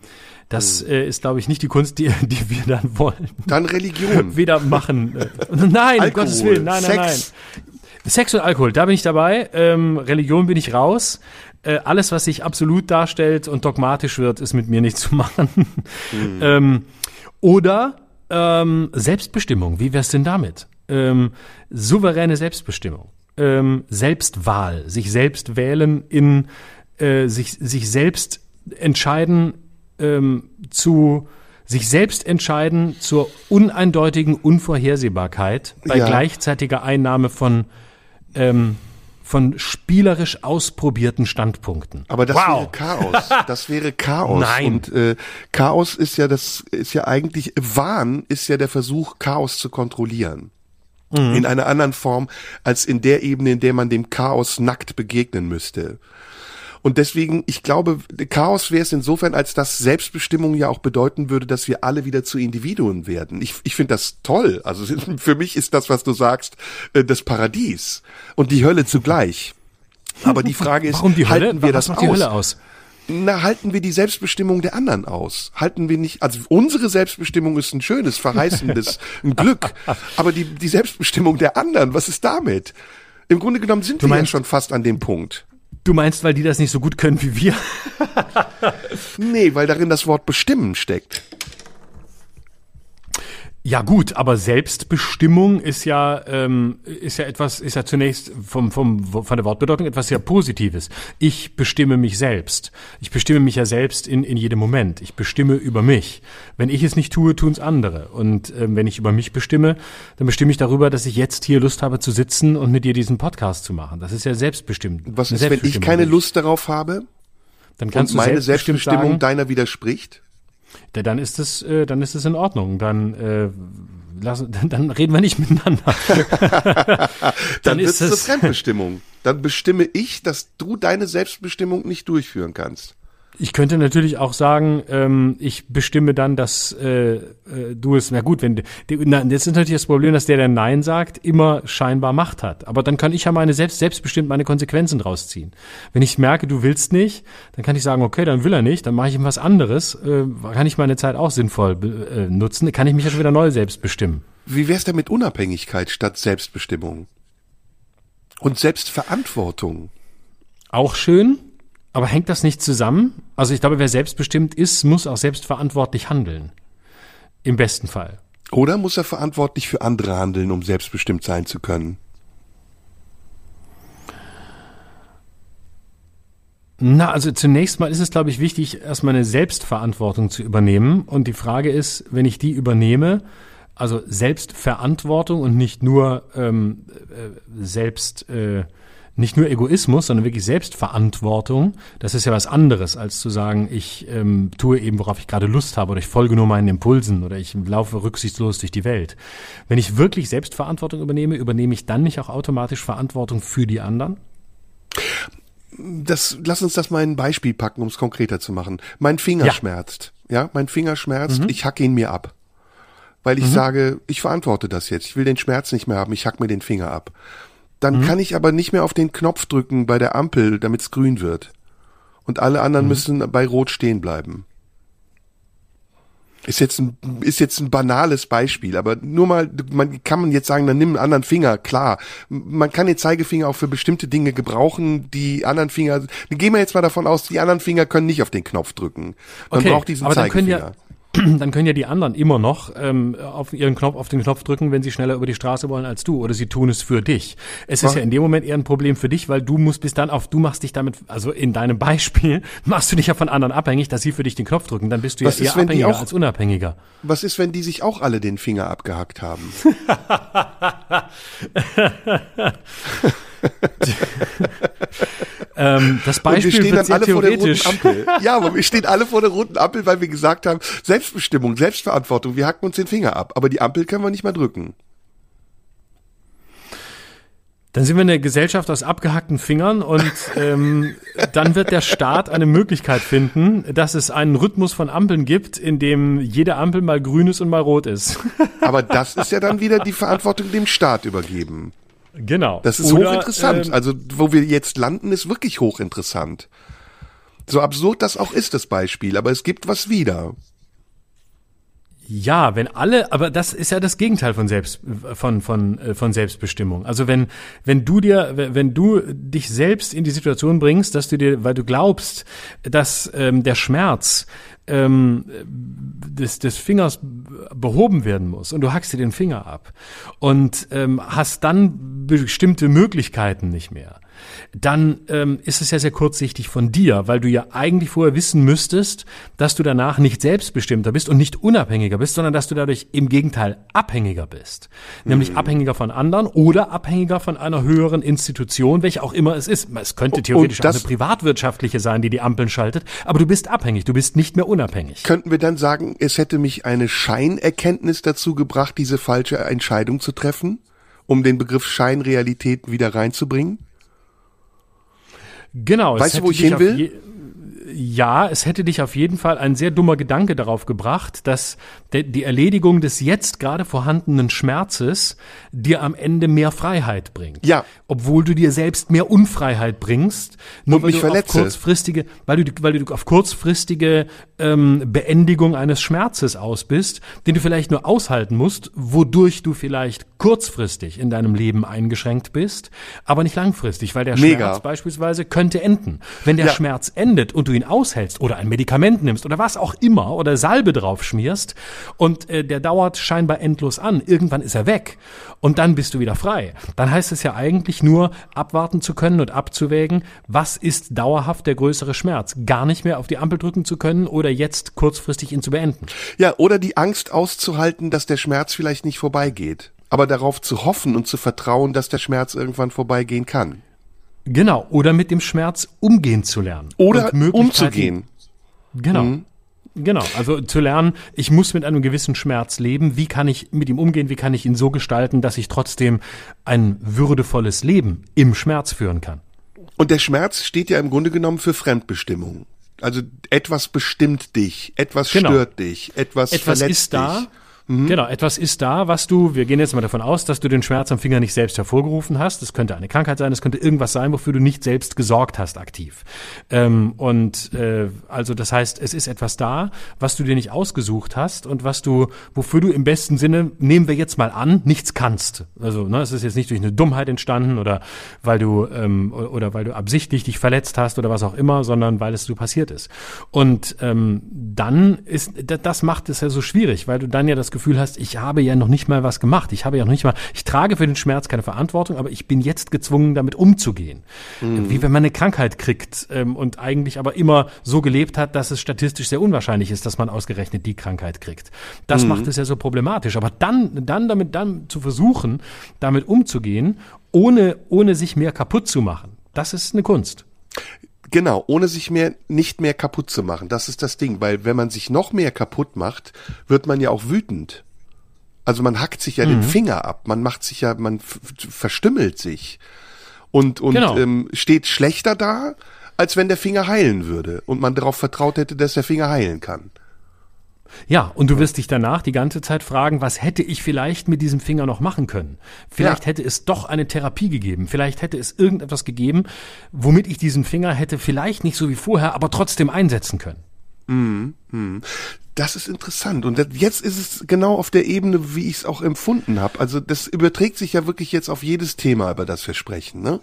Das äh, ist, glaube ich, nicht die Kunst, die, die wir dann wollen. Dann Religion. Weder machen. Äh, nein, um Gottes Willen, nein, nein, Sex. nein. Sex und Alkohol, da bin ich dabei. Ähm, Religion bin ich raus. Äh, alles, was sich absolut darstellt und dogmatisch wird, ist mit mir nicht zu machen. Hm. ähm, oder ähm, Selbstbestimmung. Wie wär's denn damit? Ähm, souveräne Selbstbestimmung ähm, Selbstwahl, sich selbst wählen in äh, sich, sich selbst entscheiden ähm, zu sich selbst entscheiden zur uneindeutigen Unvorhersehbarkeit bei Ja. gleichzeitiger Einnahme von ähm, von spielerisch ausprobierten Standpunkten. Aber das wow. wäre Chaos. Das wäre Chaos. Nein. Und äh, Chaos ist ja das ist ja eigentlich Wahn ist ja der Versuch Chaos zu kontrollieren. Mhm. In einer anderen Form als in der Ebene, in der man dem Chaos nackt begegnen müsste. Und deswegen, ich glaube, Chaos wäre es insofern, als dass Selbstbestimmung ja auch bedeuten würde, dass wir alle wieder zu Individuen werden. Ich, ich finde das toll. Also für mich ist das, was du sagst, äh, das Paradies und die Hölle zugleich. Aber die Frage ist, Warum die Hölle? halten wir Was das macht aus? die Hölle aus? Na, halten wir die Selbstbestimmung der anderen aus? Halten wir nicht, also unsere Selbstbestimmung ist ein schönes, verheißendes, ein Glück. Aber die, die Selbstbestimmung der anderen, was ist damit? Im Grunde genommen sind Du wir ja schon fast an dem Punkt. Du meinst, weil die das nicht so gut können wie wir? Nee, weil darin das Wort bestimmen steckt. Ja gut, aber Selbstbestimmung ist ja ähm, ist ja etwas ist ja zunächst vom vom von der Wortbedeutung etwas sehr Positives. Ich bestimme mich selbst. Ich bestimme mich ja selbst in in jedem Moment. Ich bestimme über mich. Wenn ich es nicht tue, tun's andere. Und ähm, wenn ich über mich bestimme, dann bestimme ich darüber, dass ich jetzt hier Lust habe zu sitzen und mit dir diesen Podcast zu machen. Das ist ja selbstbestimmt. Was ist, wenn ich keine Lust darauf habe Dann kannst und du meine Selbstbestimmung sagen, deiner widerspricht? Ja, dann ist es, äh, dann ist es in Ordnung. Dann, äh, lass, dann, dann reden wir nicht miteinander. Dann, wird ist es eine es- Fremdbestimmung. Dann bestimme ich, dass du deine Selbstbestimmung nicht durchführen kannst. Ich könnte natürlich auch sagen, ähm, ich bestimme dann, dass äh, äh, du es, na gut, wenn die, na, das ist natürlich das Problem, dass der, der Nein sagt, immer scheinbar Macht hat. Aber dann kann ich ja meine selbst selbstbestimmt meine Konsequenzen draus ziehen. Wenn ich merke, du willst nicht, dann kann ich sagen, okay, dann will er nicht, dann mache ich ihm was anderes, äh, kann ich meine Zeit auch sinnvoll äh, nutzen, kann ich mich ja schon wieder neu selbst bestimmen. Wie wär's denn mit Unabhängigkeit statt Selbstbestimmung? Und Selbstverantwortung? Auch schön, aber hängt das nicht zusammen? Also ich glaube, wer selbstbestimmt ist, muss auch selbstverantwortlich handeln. Im besten Fall. Oder muss er verantwortlich für andere handeln, um selbstbestimmt sein zu können? Na, also zunächst mal ist es, glaube ich, wichtig, erstmal eine Selbstverantwortung zu übernehmen. Und die Frage ist, wenn ich die übernehme, also Selbstverantwortung und nicht nur ähm, äh, selbst, äh, nicht nur Egoismus, sondern wirklich Selbstverantwortung, das ist ja was anderes, als zu sagen, ich ähm, tue eben, worauf ich gerade Lust habe, oder ich folge nur meinen Impulsen oder ich laufe rücksichtslos durch die Welt. Wenn ich wirklich Selbstverantwortung übernehme, übernehme ich dann nicht auch automatisch Verantwortung für die anderen? Das, lass uns das mal in ein Beispiel packen, um es konkreter zu machen. Mein Finger Ja. schmerzt. Ja, mein Finger schmerzt, ich hacke ihn mir ab. Weil ich sage, ich verantworte das jetzt. Ich will den Schmerz nicht mehr haben, ich hack mir den Finger ab. Dann kann ich aber nicht mehr auf den Knopf drücken bei der Ampel, damit es grün wird. Und alle anderen müssen bei Rot stehen bleiben. Ist jetzt ein, ist jetzt ein banales Beispiel, aber nur mal, man kann man jetzt sagen, dann nimm einen anderen Finger, klar. Man kann den Zeigefinger auch für bestimmte Dinge gebrauchen, die anderen Finger, gehen wir jetzt mal davon aus, die anderen Finger können nicht auf den Knopf drücken. Man Okay, braucht diesen aber dann können Zeigefinger. ja dann können ja die anderen immer noch ähm, auf ihren Knopf auf den Knopf drücken, wenn sie schneller über die Straße wollen als du oder sie tun es für dich. Es ist Ach. ja in dem Moment eher ein Problem für dich, weil du musst bis dann auf du machst dich damit also in deinem Beispiel machst du dich ja von anderen abhängig, dass sie für dich den Knopf drücken, dann bist du Was ja ist, eher abhängiger auch- als unabhängiger. Was ist, wenn die sich auch alle den Finger abgehackt haben? Ähm, das Und wir Beispiel stehen dann alle vor der roten. Ampel. Ja, aber wir stehen alle vor der roten Ampel, weil wir gesagt haben, Selbstbestimmung, Selbstverantwortung, wir hacken uns den Finger ab. Aber die Ampel können wir nicht mehr drücken. Dann sind wir eine Gesellschaft aus abgehackten Fingern und ähm, dann wird der Staat eine Möglichkeit finden, dass es einen Rhythmus von Ampeln gibt, in dem jede Ampel mal grün ist und mal rot ist. Aber das ist ja dann wieder die Verantwortung dem Staat übergeben. Genau. Das ist Oder, hochinteressant. ähm, also, wo wir jetzt landen, ist wirklich hochinteressant. So absurd das auch ist, das Beispiel, aber es gibt was wieder. Ja, wenn alle, aber das ist ja das Gegenteil von Selbst, von, von, äh, von Selbstbestimmung. Also wenn, wenn du dir, wenn du dich selbst in die Situation bringst, dass du dir, weil du glaubst, dass ähm, der Schmerz ähm, des, des Fingers behoben werden muss. Und du hackst dir den Finger ab. Und ähm, hast dann bestimmte Möglichkeiten nicht mehr, dann ähm, ist es ja sehr kurzsichtig von dir, weil du ja eigentlich vorher wissen müsstest, dass du danach nicht selbstbestimmter bist und nicht unabhängiger bist, sondern dass du dadurch im Gegenteil abhängiger bist. Nämlich abhängiger von anderen oder abhängiger von einer höheren Institution, welche auch immer es ist. Es könnte theoretisch auch eine privatwirtschaftliche sein, die die Ampeln schaltet, aber du bist abhängig, du bist nicht mehr unabhängig. Könnten wir dann sagen, es hätte mich eine Scheinerkenntnis dazu gebracht, diese falsche Entscheidung zu treffen, um den Begriff Scheinrealität wieder reinzubringen? Genau. Weißt du, wo ich hin will? Ja, es hätte dich auf jeden Fall ein sehr dummer Gedanke darauf gebracht, dass die Erledigung des jetzt gerade vorhandenen Schmerzes dir am Ende mehr Freiheit bringt. Ja. Obwohl du dir selbst mehr Unfreiheit bringst, nur Und weil mich du verletze. auf kurzfristige, weil du, weil du auf kurzfristige ähm, Beendigung eines Schmerzes aus bist, den du vielleicht nur aushalten musst, wodurch du vielleicht kurzfristig in deinem Leben eingeschränkt bist, aber nicht langfristig, weil der Mega. Schmerz beispielsweise könnte enden. Wenn der Ja. Schmerz endet und du ihn aushältst oder ein Medikament nimmst oder was auch immer oder Salbe drauf schmierst und äh, der dauert scheinbar endlos an, irgendwann ist er weg und dann bist du wieder frei. Dann heißt es ja eigentlich nur abwarten zu können und abzuwägen, was ist dauerhaft der größere Schmerz? Gar nicht mehr auf die Ampel drücken zu können oder jetzt kurzfristig ihn zu beenden. Ja, oder die Angst auszuhalten, dass der Schmerz vielleicht nicht vorbeigeht. Aber darauf zu hoffen und zu vertrauen, dass der Schmerz irgendwann vorbeigehen kann. Genau, oder mit dem Schmerz umgehen zu lernen. Oder umzugehen. Genau. Genau, also zu lernen, ich muss mit einem gewissen Schmerz leben. Wie kann ich mit ihm umgehen? Wie kann ich ihn so gestalten, dass ich trotzdem ein würdevolles Leben im Schmerz führen kann? Und der Schmerz steht ja im Grunde genommen für Fremdbestimmung. Also etwas bestimmt dich, etwas Genau. stört dich, etwas, Etwas verletzt ist da. dich. Genau, etwas ist da, was du, wir gehen jetzt mal davon aus, dass du den Schmerz am Finger nicht selbst hervorgerufen hast. Das könnte eine Krankheit sein, es könnte irgendwas sein, wofür du nicht selbst gesorgt hast aktiv. Ähm, und äh, also das heißt, es ist etwas da, was du dir nicht ausgesucht hast und was du, wofür du im besten Sinne, nehmen wir jetzt mal an, nichts kannst. Also ne, es ist jetzt nicht durch eine Dummheit entstanden oder weil du ähm, oder weil du absichtlich dich verletzt hast oder was auch immer, sondern weil es so passiert ist. Und ähm, dann ist da- das macht es ja so schwierig, weil du dann ja das Gefühl hast, ich habe ja noch nicht mal was gemacht. Ich habe ja noch nicht mal, ich trage für den Schmerz keine Verantwortung, aber ich bin jetzt gezwungen, damit umzugehen. Wie wenn man eine Krankheit kriegt ähm, und eigentlich aber immer so gelebt hat, dass es statistisch sehr unwahrscheinlich ist, dass man ausgerechnet die Krankheit kriegt. Das macht es ja so problematisch. Aber dann, dann damit dann zu versuchen, damit umzugehen, ohne, ohne sich mehr kaputt zu machen, das ist eine Kunst. Genau, ohne sich mehr nicht mehr kaputt zu machen. Das ist das Ding, weil wenn man sich noch mehr kaputt macht, wird man ja auch wütend. Also man hackt sich ja Mhm. den Finger ab, man macht sich ja, man verstümmelt sich und und Genau. ähm, steht schlechter da, als wenn der Finger heilen würde und man darauf vertraut hätte, dass der Finger heilen kann. Ja, und du wirst dich danach die ganze Zeit fragen, was hätte ich vielleicht mit diesem Finger noch machen können? Vielleicht Ja. hätte es doch eine Therapie gegeben. Vielleicht hätte es irgendetwas gegeben, womit ich diesen Finger hätte vielleicht nicht so wie vorher, aber trotzdem einsetzen können. Das ist interessant. Und jetzt ist es genau auf der Ebene, wie ich es auch empfunden habe. Also das überträgt sich ja wirklich jetzt auf jedes Thema, über das wir sprechen. Ne?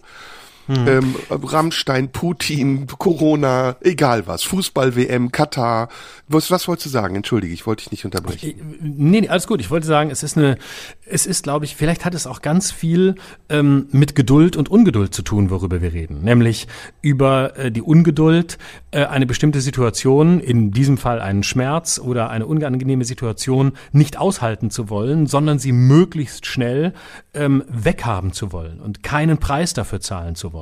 Ähm, Rammstein, Putin, Corona, egal was. Fußball-WM, Katar. Was, was wolltest du sagen? Entschuldige, ich wollte dich nicht unterbrechen. Äh, Nee, nee, alles gut. Ich wollte sagen, es ist eine, es ist, glaube ich, vielleicht hat es auch ganz viel ähm, mit Geduld und Ungeduld zu tun, worüber wir reden. Nämlich über äh, die Ungeduld, äh, eine bestimmte Situation, in diesem Fall einen Schmerz oder eine unangenehme Situation, nicht aushalten zu wollen, sondern sie möglichst schnell ähm, weghaben zu wollen und keinen Preis dafür zahlen zu wollen,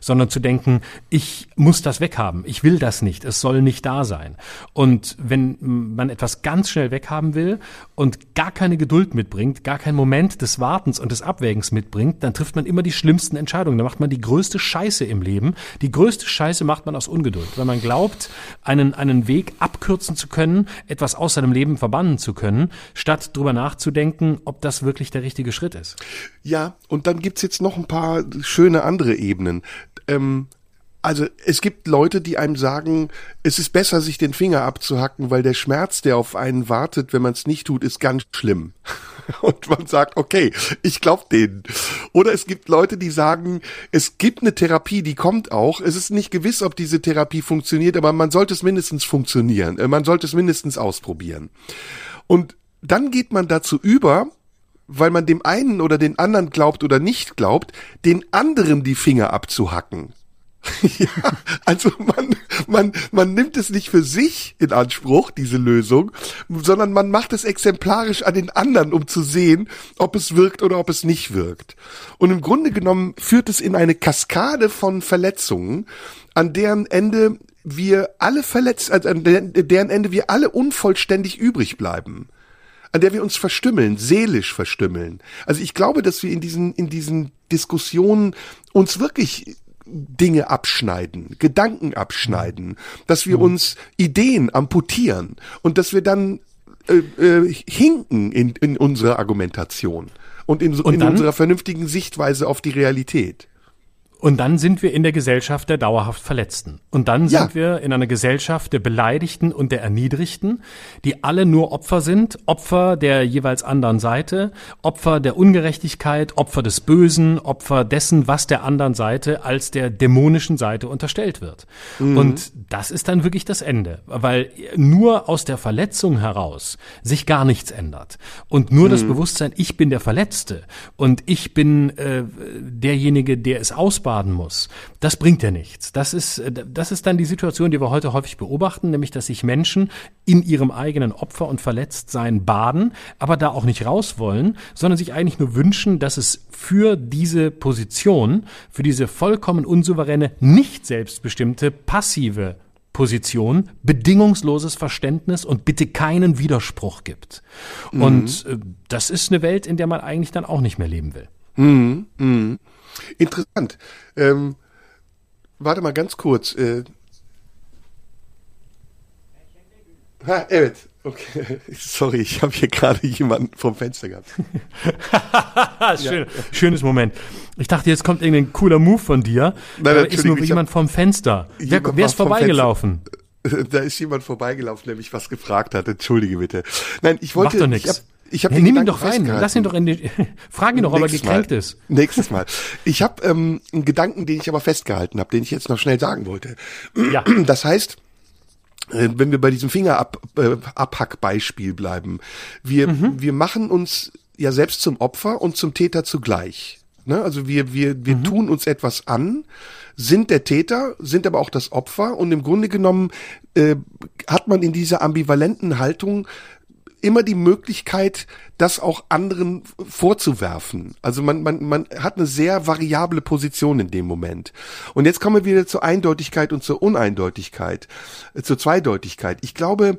sondern zu denken, ich muss das weghaben, ich will das nicht, es soll nicht da sein. Und wenn man etwas ganz schnell weghaben will und gar keine Geduld mitbringt, gar keinen Moment des Wartens und des Abwägens mitbringt, dann trifft man immer die schlimmsten Entscheidungen. Da macht man die größte Scheiße im Leben. Die größte Scheiße macht man aus Ungeduld, weil man glaubt, einen, einen Weg abkürzen zu können, etwas aus seinem Leben verbannen zu können, statt drüber nachzudenken, ob das wirklich der richtige Schritt ist. Ja, und dann gibt's jetzt noch ein paar schöne andere Ebenen. Ähm, also es gibt Leute, die einem sagen, es ist besser, sich den Finger abzuhacken, weil der Schmerz, der auf einen wartet, wenn man es nicht tut, ist ganz schlimm. Und man sagt, okay, ich glaub denen. Oder es gibt Leute, die sagen, es gibt eine Therapie, die kommt auch. Es ist nicht gewiss, ob diese Therapie funktioniert, aber man sollte es mindestens funktionieren. Äh, Man sollte es mindestens ausprobieren. Und dann geht man dazu über, weil man dem einen oder den anderen glaubt oder nicht glaubt, den anderen die Finger abzuhacken. ja, also man, man, man nimmt es nicht für sich in Anspruch, diese Lösung, sondern man macht es exemplarisch an den anderen, um zu sehen, ob es wirkt oder ob es nicht wirkt. Und im Grunde genommen führt es in eine Kaskade von Verletzungen, an deren Ende wir alle verletzt, also an deren deren Ende wir alle unvollständig übrig bleiben an der wir uns verstümmeln, seelisch verstümmeln. Also ich glaube, dass wir in diesen, in diesen Diskussionen uns wirklich Dinge abschneiden, Gedanken abschneiden, dass wir uns Ideen amputieren und dass wir dann äh, äh, hinken in, in unserer Argumentation und in, Und in unserer vernünftigen Sichtweise auf die Realität. Und dann sind wir in der Gesellschaft der dauerhaft Verletzten. Und dann sind Ja. wir in einer Gesellschaft der Beleidigten und der Erniedrigten, die alle nur Opfer sind, Opfer der jeweils anderen Seite, Opfer der Ungerechtigkeit, Opfer des Bösen, Opfer dessen, was der anderen Seite als der dämonischen Seite unterstellt wird. Und das ist dann wirklich das Ende, weil nur aus der Verletzung heraus sich gar nichts ändert. Und nur das Bewusstsein, ich bin der Verletzte und ich bin äh, derjenige, der es ausbaden muss, das bringt ja nichts. Das ist, äh, das ist dann die Situation, die wir heute häufig beobachten, nämlich, dass sich Menschen in ihrem eigenen Opfer und Verletztsein baden, aber da auch nicht raus wollen, sondern sich eigentlich nur wünschen, dass es für diese Position, für diese vollkommen unsouveräne, nicht selbstbestimmte, passive Position bedingungsloses Verständnis und bitte keinen Widerspruch gibt. Und äh, das ist eine Welt, in der man eigentlich dann auch nicht mehr leben will. Interessant. Ähm, warte mal ganz kurz. Äh, ha, Evet. Okay. Sorry, ich habe hier gerade jemanden vom Fenster gehabt. Schön, Schönes Moment. Ich dachte, jetzt kommt irgendein cooler Move von dir. Nein, aber ist nur jemand vom Fenster. Wer, wer ist vorbeigelaufen? Da ist jemand vorbeigelaufen, der mich was gefragt hat. Entschuldige bitte. Nein, ich wollte. Macht doch nichts. Ich hab Ja, nimm ihn doch rein. Lass ihn doch in die. Frag ihn doch, ob er gekränkt Mal. ist. Nächstes Mal. Ich habe ähm, einen Gedanken, den ich aber festgehalten habe, den ich jetzt noch schnell sagen wollte. Ja. Das heißt, äh, wenn wir bei diesem Fingerabhack-Beispiel bleiben, wir, Mhm. wir machen uns ja selbst zum Opfer und zum Täter zugleich. Ne? Also wir, wir, wir Mhm. tun uns etwas an, sind der Täter, sind aber auch das Opfer und im Grunde genommen äh, hat man in dieser ambivalenten Haltung immer die Möglichkeit, das auch anderen vorzuwerfen. Also man, man, man hat eine sehr variable Position in dem Moment. Und jetzt kommen wir wieder zur Eindeutigkeit und zur Uneindeutigkeit, äh, zur Zweideutigkeit. Ich glaube,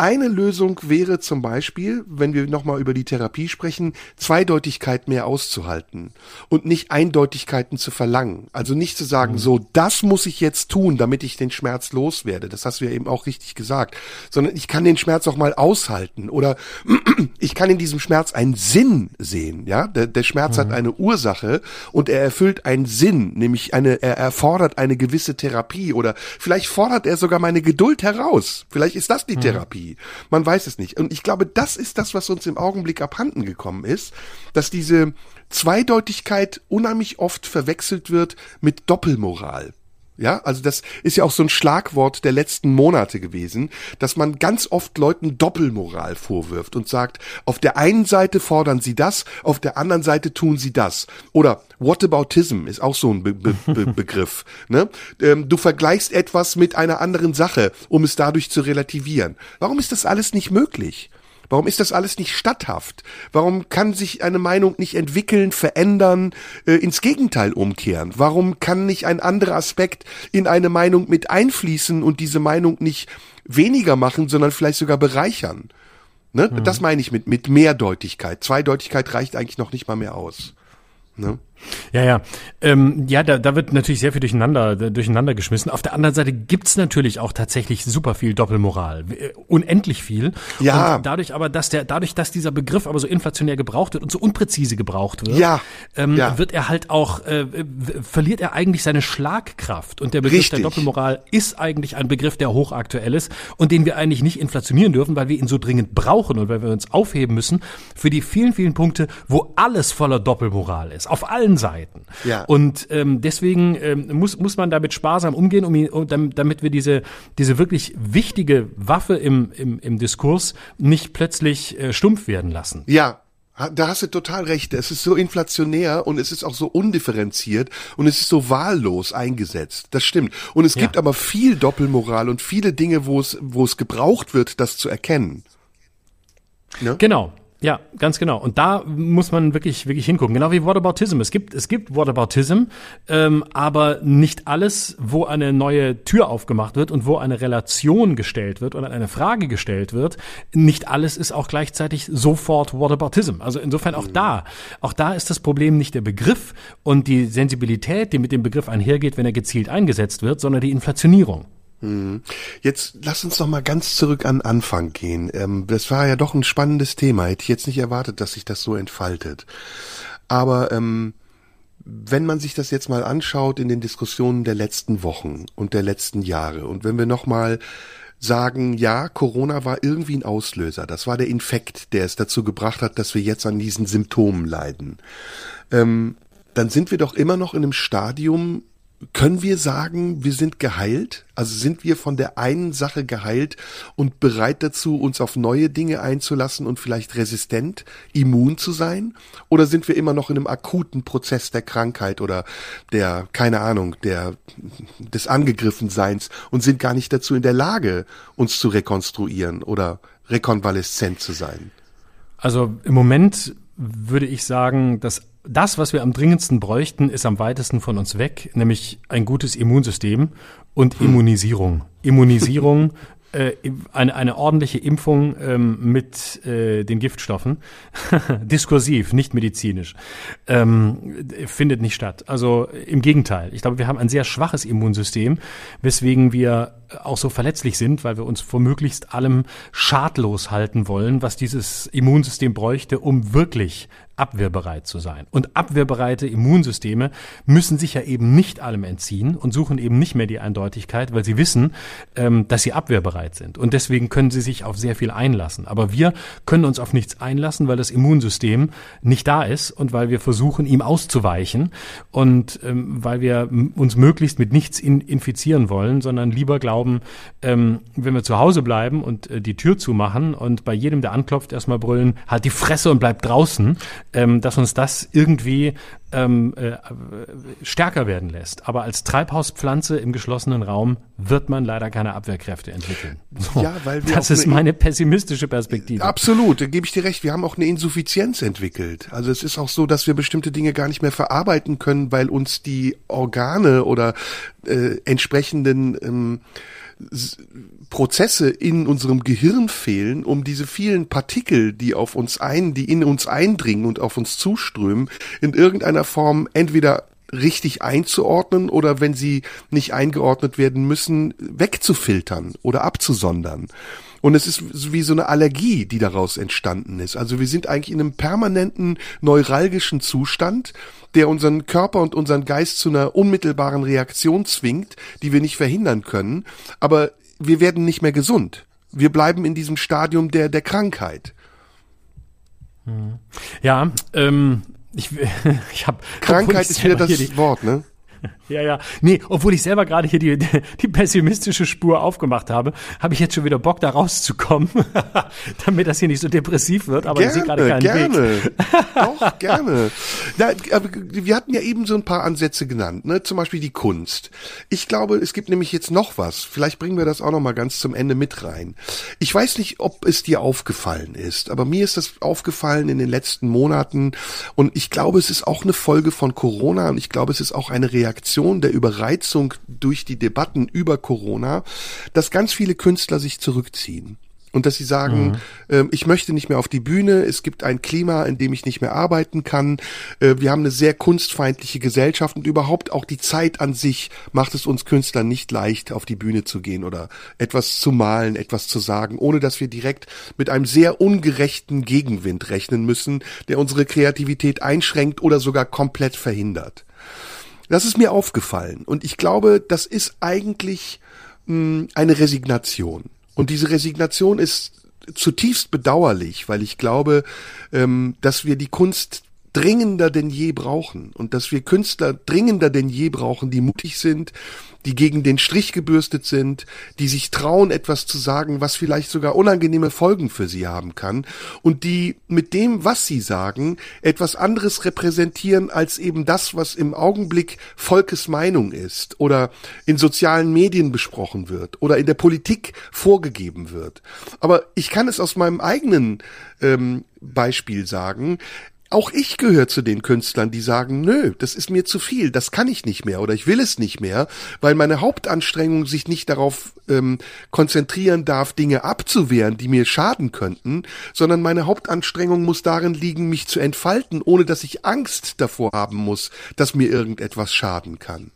eine Lösung wäre zum Beispiel, wenn wir nochmal über die Therapie sprechen, Zweideutigkeit mehr auszuhalten und nicht Eindeutigkeiten zu verlangen. Also nicht zu sagen, so, das muss ich jetzt tun, damit ich den Schmerz loswerde. Das hast du ja eben auch richtig gesagt. Sondern ich kann den Schmerz auch mal aushalten oder ich kann in diesem Schmerz einen Sinn sehen. Ja, der, der Schmerz hat eine Ursache und er erfüllt einen Sinn, nämlich eine, er erfordert eine gewisse Therapie oder vielleicht fordert er sogar meine Geduld heraus. Vielleicht ist das die Therapie. Man weiß es nicht. Und ich glaube, das ist das, was uns im Augenblick abhanden gekommen ist, dass diese Zweideutigkeit unheimlich oft verwechselt wird mit Doppelmoral. Ja, also das ist ja auch so ein Schlagwort der letzten Monate gewesen, dass man ganz oft Leuten Doppelmoral vorwirft und sagt, auf der einen Seite fordern sie das, auf der anderen Seite tun sie das. Oder Whataboutism ist auch so ein Be Be Be Begriff. Ne? Ähm, du vergleichst etwas mit einer anderen Sache, um es dadurch zu relativieren. Warum ist das alles nicht möglich? Warum ist das alles nicht statthaft? Warum kann sich eine Meinung nicht entwickeln, verändern, äh, ins Gegenteil umkehren? Warum kann nicht ein anderer Aspekt in eine Meinung mit einfließen und diese Meinung nicht weniger machen, sondern vielleicht sogar bereichern? Ne? Das meine ich mit, mit Mehrdeutigkeit. Zweideutigkeit reicht eigentlich noch nicht mal mehr aus. Ne? Ja, ja. Ähm, ja, da, da wird natürlich sehr viel durcheinander, durcheinander geschmissen. Auf der anderen Seite gibt's natürlich auch tatsächlich super viel Doppelmoral. Äh, Unendlich viel. Ja. Und dadurch aber, dass der, dadurch, dass dieser Begriff aber so inflationär gebraucht wird und so unpräzise gebraucht wird, Ja. Ähm, Ja. wird er halt auch, äh, verliert er eigentlich seine Schlagkraft. Und der Begriff Richtig. der Doppelmoral ist eigentlich ein Begriff, der hochaktuell ist und den wir eigentlich nicht inflationieren dürfen, weil wir ihn so dringend brauchen und weil wir uns aufheben müssen für die vielen, vielen Punkte, wo alles voller Doppelmoral ist. Auf allen Seiten. Ja. Und ähm, deswegen ähm, muss, muss man damit sparsam umgehen, um ihn, um, damit, wir diese, diese wirklich wichtige Waffe im, im, im Diskurs nicht plötzlich äh, stumpf werden lassen. Ja, da hast du total recht. Es ist so inflationär und es ist auch so undifferenziert und es ist so wahllos eingesetzt. Das stimmt. Und es Ja. gibt aber viel Doppelmoral und viele Dinge, wo es, wo es gebraucht wird, das zu erkennen. Genau. Ja, ganz genau. Und da muss man wirklich, wirklich hingucken. Genau wie Whataboutism. Es gibt, es gibt Whataboutism, ähm, aber nicht alles, wo eine neue Tür aufgemacht wird und wo eine Relation gestellt wird oder eine Frage gestellt wird, nicht alles ist auch gleichzeitig sofort Whataboutism. Also insofern auch mhm. da, auch da ist das Problem nicht der Begriff und die Sensibilität, die mit dem Begriff einhergeht, wenn er gezielt eingesetzt wird, sondern die Inflationierung. Mhm. Jetzt lass uns noch mal ganz zurück an Anfang gehen. Ähm, das war ja doch ein spannendes Thema. Hätte ich jetzt nicht erwartet, dass sich das so entfaltet. Aber ähm, wenn man sich das jetzt mal anschaut in den Diskussionen der letzten Wochen und der letzten Jahre und wenn wir noch mal sagen, ja, Corona war irgendwie ein Auslöser. Das war der Infekt, der es dazu gebracht hat, dass wir jetzt an diesen Symptomen leiden. Ähm, dann sind wir doch immer noch in einem Stadium, können wir sagen, wir sind geheilt? Also sind wir von der einen Sache geheilt und bereit dazu, uns auf neue Dinge einzulassen und vielleicht resistent, immun zu sein? Oder sind wir immer noch in einem akuten Prozess der Krankheit oder der, keine Ahnung, der, des Angegriffenseins und sind gar nicht dazu in der Lage, uns zu rekonstruieren oder rekonvaleszent zu sein? Also im Moment würde ich sagen, dass das, was wir am dringendsten bräuchten, ist am weitesten von uns weg, nämlich ein gutes Immunsystem und hm. Immunisierung. Immunisierung äh, eine, eine ordentliche Impfung ähm, mit äh, den Giftstoffen, diskursiv, nicht medizinisch, ähm, findet nicht statt. Also im Gegenteil. Ich glaube, wir haben ein sehr schwaches Immunsystem, weswegen wir auch so verletzlich sind, weil wir uns vor möglichst allem schadlos halten wollen, was dieses Immunsystem bräuchte, um wirklich abwehrbereit zu sein. Und abwehrbereite Immunsysteme müssen sich ja eben nicht allem entziehen und suchen eben nicht mehr die Eindeutigkeit, weil sie wissen, ähm, dass sie abwehrbereit sind. Und deswegen können sie sich auf sehr viel einlassen. Aber wir können uns auf nichts einlassen, weil das Immunsystem nicht da ist und weil wir versuchen, ihm auszuweichen und ähm, weil wir uns möglichst mit nichts in, infizieren wollen, sondern lieber glauben, ähm, wenn wir zu Hause bleiben und äh, die Tür zumachen und bei jedem, der anklopft, erstmal brüllen, halt die Fresse und bleib draußen, ähm, dass uns das irgendwie ähm, äh, stärker werden lässt. Aber als Treibhauspflanze im geschlossenen Raum wird man leider keine Abwehrkräfte entwickeln. So, ja, weil wir das ist meine pessimistische Perspektive. Absolut, da gebe ich dir recht. Wir haben auch eine Insuffizienz entwickelt. Also es ist auch so, dass wir bestimmte Dinge gar nicht mehr verarbeiten können, weil uns die Organe oder äh, entsprechenden ähm, Prozesse in unserem Gehirn fehlen, um diese vielen Partikel, die auf uns ein, die in uns eindringen und auf uns zuströmen, in irgendeiner Form entweder richtig einzuordnen oder wenn sie nicht eingeordnet werden müssen, wegzufiltern oder abzusondern. Und es ist wie so eine Allergie, die daraus entstanden ist. Also wir sind eigentlich in einem permanenten neuralgischen Zustand, der unseren Körper und unseren Geist zu einer unmittelbaren Reaktion zwingt, die wir nicht verhindern können. Aber wir werden nicht mehr gesund. Wir bleiben in diesem Stadium der, der Krankheit. Ja, ähm, ich, ich habe Krankheit ist wieder das Wort, ne? Ja, ja. Nee, obwohl ich selber gerade hier die, die pessimistische Spur aufgemacht habe, habe ich jetzt schon wieder Bock, da rauszukommen, damit das hier nicht so depressiv wird, aber gerne, ich sehe gerade keinen gerne. Weg. Doch, gerne. Na, wir hatten ja eben so ein paar Ansätze genannt, ne? Zum Beispiel die Kunst. Ich glaube, es gibt nämlich jetzt noch was. Vielleicht bringen wir das auch noch mal ganz zum Ende mit rein. Ich weiß nicht, ob es dir aufgefallen ist, aber mir ist das aufgefallen in den letzten Monaten und ich glaube, es ist auch eine Folge von Corona und ich glaube, es ist auch eine Reaktion Reaktion der Überreizung durch die Debatten über Corona, dass ganz viele Künstler sich zurückziehen. Und dass sie sagen, mhm. äh, ich möchte nicht mehr auf die Bühne, es gibt ein Klima, in dem ich nicht mehr arbeiten kann, äh, wir haben eine sehr kunstfeindliche Gesellschaft und überhaupt auch die Zeit an sich macht es uns Künstlern nicht leicht, auf die Bühne zu gehen oder etwas zu malen, etwas zu sagen, ohne dass wir direkt mit einem sehr ungerechten Gegenwind rechnen müssen, der unsere Kreativität einschränkt oder sogar komplett verhindert. Das ist mir aufgefallen. Und ich glaube, das ist eigentlich mh, hm, eine Resignation. Und diese Resignation ist zutiefst bedauerlich, weil ich glaube, ähm, dass wir die Kunst dringender denn je brauchen und dass wir Künstler dringender denn je brauchen, die mutig sind, die gegen den Strich gebürstet sind, die sich trauen, etwas zu sagen, was vielleicht sogar unangenehme Folgen für sie haben kann und die mit dem, was sie sagen, etwas anderes repräsentieren als eben das, was im Augenblick Volkes Meinung ist oder in sozialen Medien besprochen wird oder in der Politik vorgegeben wird. Aber ich kann es aus meinem eigenen ähm, Beispiel sagen. Auch ich gehöre zu den Künstlern, die sagen, nö, das ist mir zu viel, das kann ich nicht mehr oder ich will es nicht mehr, weil meine Hauptanstrengung sich nicht darauf ähm, konzentrieren darf, Dinge abzuwehren, die mir schaden könnten, sondern meine Hauptanstrengung muss darin liegen, mich zu entfalten, ohne dass ich Angst davor haben muss, dass mir irgendetwas schaden kann.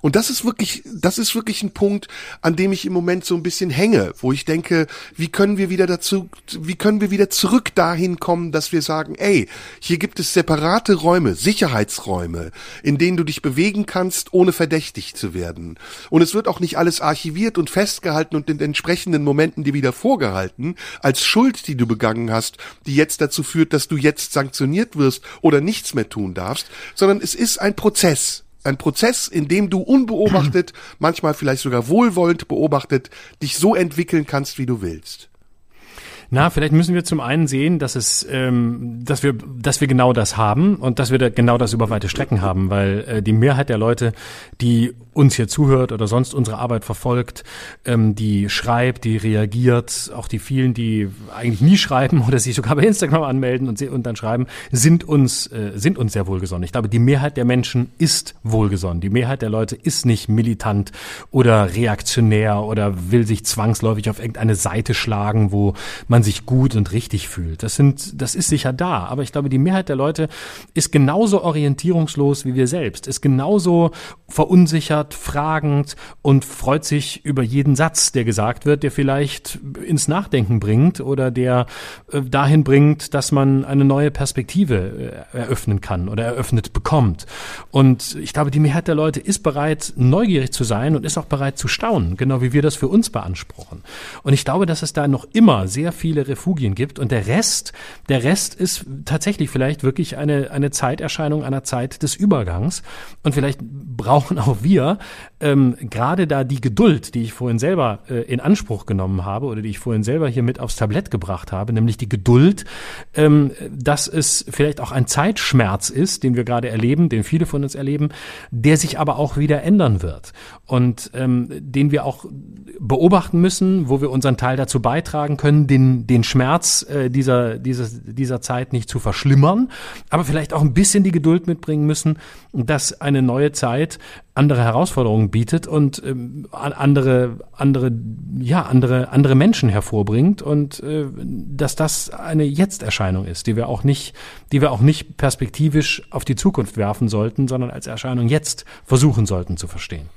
Und das ist wirklich, das ist wirklich ein Punkt, an dem ich im Moment so ein bisschen hänge, wo ich denke, wie können wir wieder dazu, wie können wir wieder zurück dahin kommen, dass wir sagen, ey, hier gibt es separate Räume, Sicherheitsräume, in denen du dich bewegen kannst, ohne verdächtig zu werden. Und es wird auch nicht alles archiviert und festgehalten und in entsprechenden Momenten dir wieder vorgehalten, als Schuld, die du begangen hast, die jetzt dazu führt, dass du jetzt sanktioniert wirst oder nichts mehr tun darfst, sondern es ist ein Prozess ein Prozess, in dem du unbeobachtet, manchmal vielleicht sogar wohlwollend beobachtet, dich so entwickeln kannst, wie du willst. Na, vielleicht müssen wir zum einen sehen, dass es, ähm, dass wir, dass wir genau das haben und dass wir da genau das über weite Strecken haben, weil äh, die Mehrheit der Leute, die uns hier zuhört oder sonst unsere Arbeit verfolgt, ähm, die schreibt, die reagiert, auch die vielen, die eigentlich nie schreiben oder sich sogar bei Instagram anmelden und, und dann schreiben, sind uns, äh, sind uns sehr wohlgesonnen. Ich glaube, die Mehrheit der Menschen ist wohlgesonnen. Die Mehrheit der Leute ist nicht militant oder reaktionär oder will sich zwangsläufig auf irgendeine Seite schlagen, wo man sich gut und richtig fühlt. Das sind, das ist sicher da. Aber ich glaube, die Mehrheit der Leute ist genauso orientierungslos wie wir selbst, ist genauso verunsichert, fragend und freut sich über jeden Satz, der gesagt wird, der vielleicht ins Nachdenken bringt oder der äh, dahin bringt, dass man eine neue Perspektive äh, eröffnen kann oder eröffnet bekommt. Und ich glaube, die Mehrheit der Leute ist bereit, neugierig zu sein und ist auch bereit zu staunen, genau wie wir das für uns beanspruchen. Und ich glaube, dass es da noch immer sehr viele Refugien gibt und der Rest, der Rest ist tatsächlich vielleicht wirklich eine, eine Zeiterscheinung einer Zeit des Übergangs. Und vielleicht brauchen auch wir ähm, gerade da die Geduld, die ich vorhin selber äh, in Anspruch genommen habe oder die ich vorhin selber hier mit aufs Tablett gebracht habe, nämlich die Geduld, ähm, dass es vielleicht auch ein Zeitschmerz ist, den wir gerade erleben, den viele von uns erleben, der sich aber auch wieder ändern wird und ähm, den wir auch beobachten müssen, wo wir unseren Teil dazu beitragen können, den, den Schmerz äh, dieser, dieser, dieser Zeit nicht zu verschlimmern, aber vielleicht auch ein bisschen die Geduld mitbringen müssen, dass eine neue Zeit andere Herausforderungen bietet und ähm, andere andere ja andere andere Menschen hervorbringt und äh, dass das eine Jetzt-Erscheinung ist, die wir auch nicht die wir auch nicht perspektivisch auf die Zukunft werfen sollten, sondern als Erscheinung jetzt versuchen sollten zu verstehen.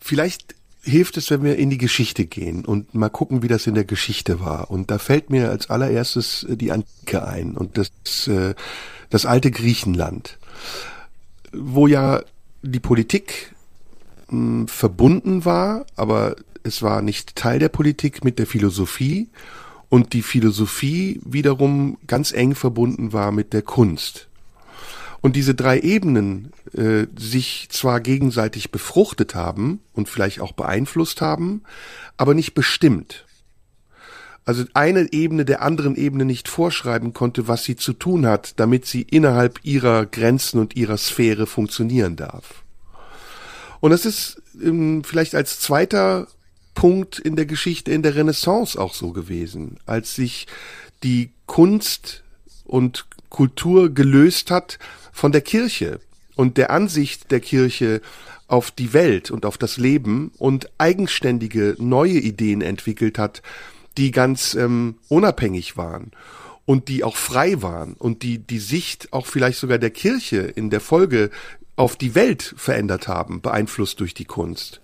Vielleicht hilft es, wenn wir in die Geschichte gehen und mal gucken, wie das in der Geschichte war. Und da fällt mir als allererstes äh, die Antike ein und das äh, das alte Griechenland, wo ja die Politik mh, verbunden war, aber es war nicht Teil der Politik mit der Philosophie und die Philosophie wiederum ganz eng verbunden war mit der Kunst. Und diese drei Ebenen äh, sich zwar gegenseitig befruchtet haben und vielleicht auch beeinflusst haben, aber nicht bestimmt. Also eine Ebene der anderen Ebene nicht vorschreiben konnte, was sie zu tun hat, damit sie innerhalb ihrer Grenzen und ihrer Sphäre funktionieren darf. Und das ist ähm, vielleicht als zweiter Punkt in der Geschichte in der Renaissance auch so gewesen, als sich die Kunst und Kultur gelöst hat von der Kirche und der Ansicht der Kirche auf die Welt und auf das Leben und eigenständige neue Ideen entwickelt hat, die ganz ähm, unabhängig waren und die auch frei waren und die die Sicht auch vielleicht sogar der Kirche in der Folge auf die Welt verändert haben, beeinflusst durch die Kunst.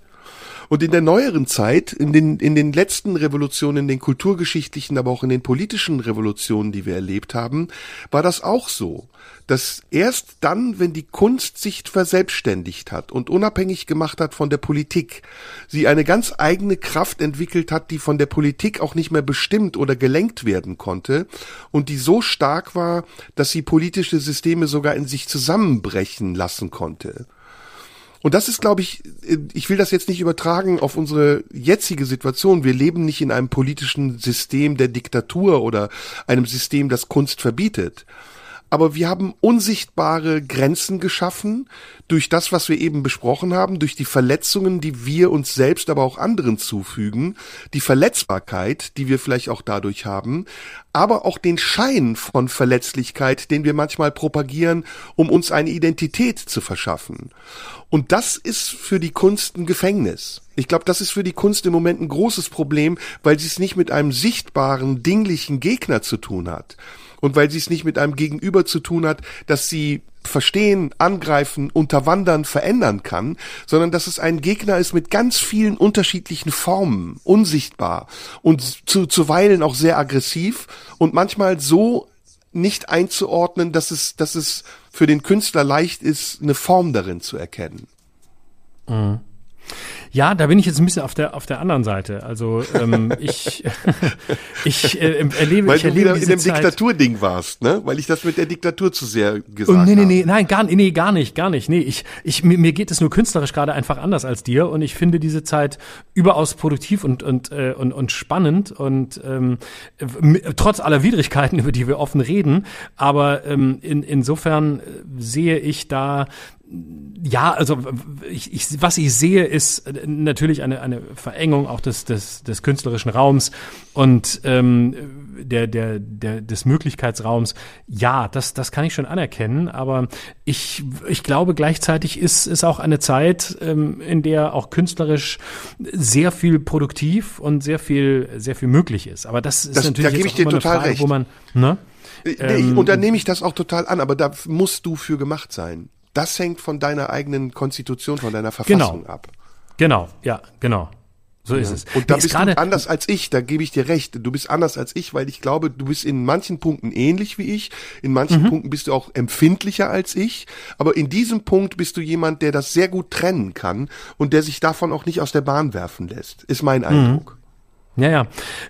Und in der neueren Zeit, in den, in den letzten Revolutionen, in den kulturgeschichtlichen, aber auch in den politischen Revolutionen, die wir erlebt haben, war das auch so dass erst dann, wenn die Kunst sich verselbstständigt hat und unabhängig gemacht hat von der Politik, sie eine ganz eigene Kraft entwickelt hat, die von der Politik auch nicht mehr bestimmt oder gelenkt werden konnte und die so stark war, dass sie politische Systeme sogar in sich zusammenbrechen lassen konnte. Und das ist, glaube ich, ich will das jetzt nicht übertragen auf unsere jetzige Situation. Wir leben nicht in einem politischen System der Diktatur oder einem System, das Kunst verbietet aber wir haben unsichtbare Grenzen geschaffen durch das, was wir eben besprochen haben, durch die Verletzungen, die wir uns selbst, aber auch anderen zufügen, die Verletzbarkeit, die wir vielleicht auch dadurch haben, aber auch den Schein von Verletzlichkeit, den wir manchmal propagieren, um uns eine Identität zu verschaffen. Und das ist für die Kunst ein Gefängnis. Ich glaube, das ist für die Kunst im Moment ein großes Problem, weil sie es nicht mit einem sichtbaren, dinglichen Gegner zu tun hat und weil sie es nicht mit einem Gegenüber zu tun hat, dass sie verstehen, angreifen, unterwandern, verändern kann, sondern dass es ein Gegner ist mit ganz vielen unterschiedlichen Formen, unsichtbar und zu, zuweilen auch sehr aggressiv und manchmal so nicht einzuordnen, dass es, dass es für den Künstler leicht ist, eine Form darin zu erkennen. Mhm. Ja, da bin ich jetzt ein bisschen auf der auf der anderen Seite. Also ähm, ich ich äh, erlebe Weil ich du erlebe wieder in dem. Diktaturding warst, ne? Weil ich das mit der Diktatur zu sehr gesagt Oh, nee, nee, nee, habe. nein, gar, nee, gar nicht, gar nicht. Nee, ich, ich, mir, mir geht es nur künstlerisch gerade einfach anders als dir und ich finde diese Zeit überaus produktiv und, und, äh, und, und spannend und ähm, trotz aller Widrigkeiten, über die wir offen reden, aber ähm, in, insofern äh, sehe ich da ja, also ich, ich, was ich sehe, ist äh, natürlich eine, eine Verengung auch des, des, des künstlerischen Raums und ähm, der, der, der, des Möglichkeitsraums. Ja, das, das kann ich schon anerkennen, aber ich, ich glaube gleichzeitig ist es auch eine Zeit, ähm, in der auch künstlerisch sehr viel produktiv und sehr viel, sehr viel möglich ist. Aber das ist Das- da natürlich gebe jetzt ich dir total Frage, recht. wo man, ne? Nee, Ähm, und da nehme ich das auch total an, aber da musst du für gemacht sein. Das hängt von deiner eigenen Konstitution, von deiner Verfassung Genau. ab. Genau, ja, genau. So ist es. Und da bist du anders als ich, da gebe ich dir recht. Du bist anders als ich, weil ich glaube, du bist in manchen Punkten ähnlich wie ich, in Mhm. manchen Punkten bist du auch empfindlicher als ich, aber in diesem Punkt bist du jemand, der das sehr gut trennen kann und der sich davon auch nicht aus der Bahn werfen lässt, ist Mhm. mein Eindruck. Ja, ja.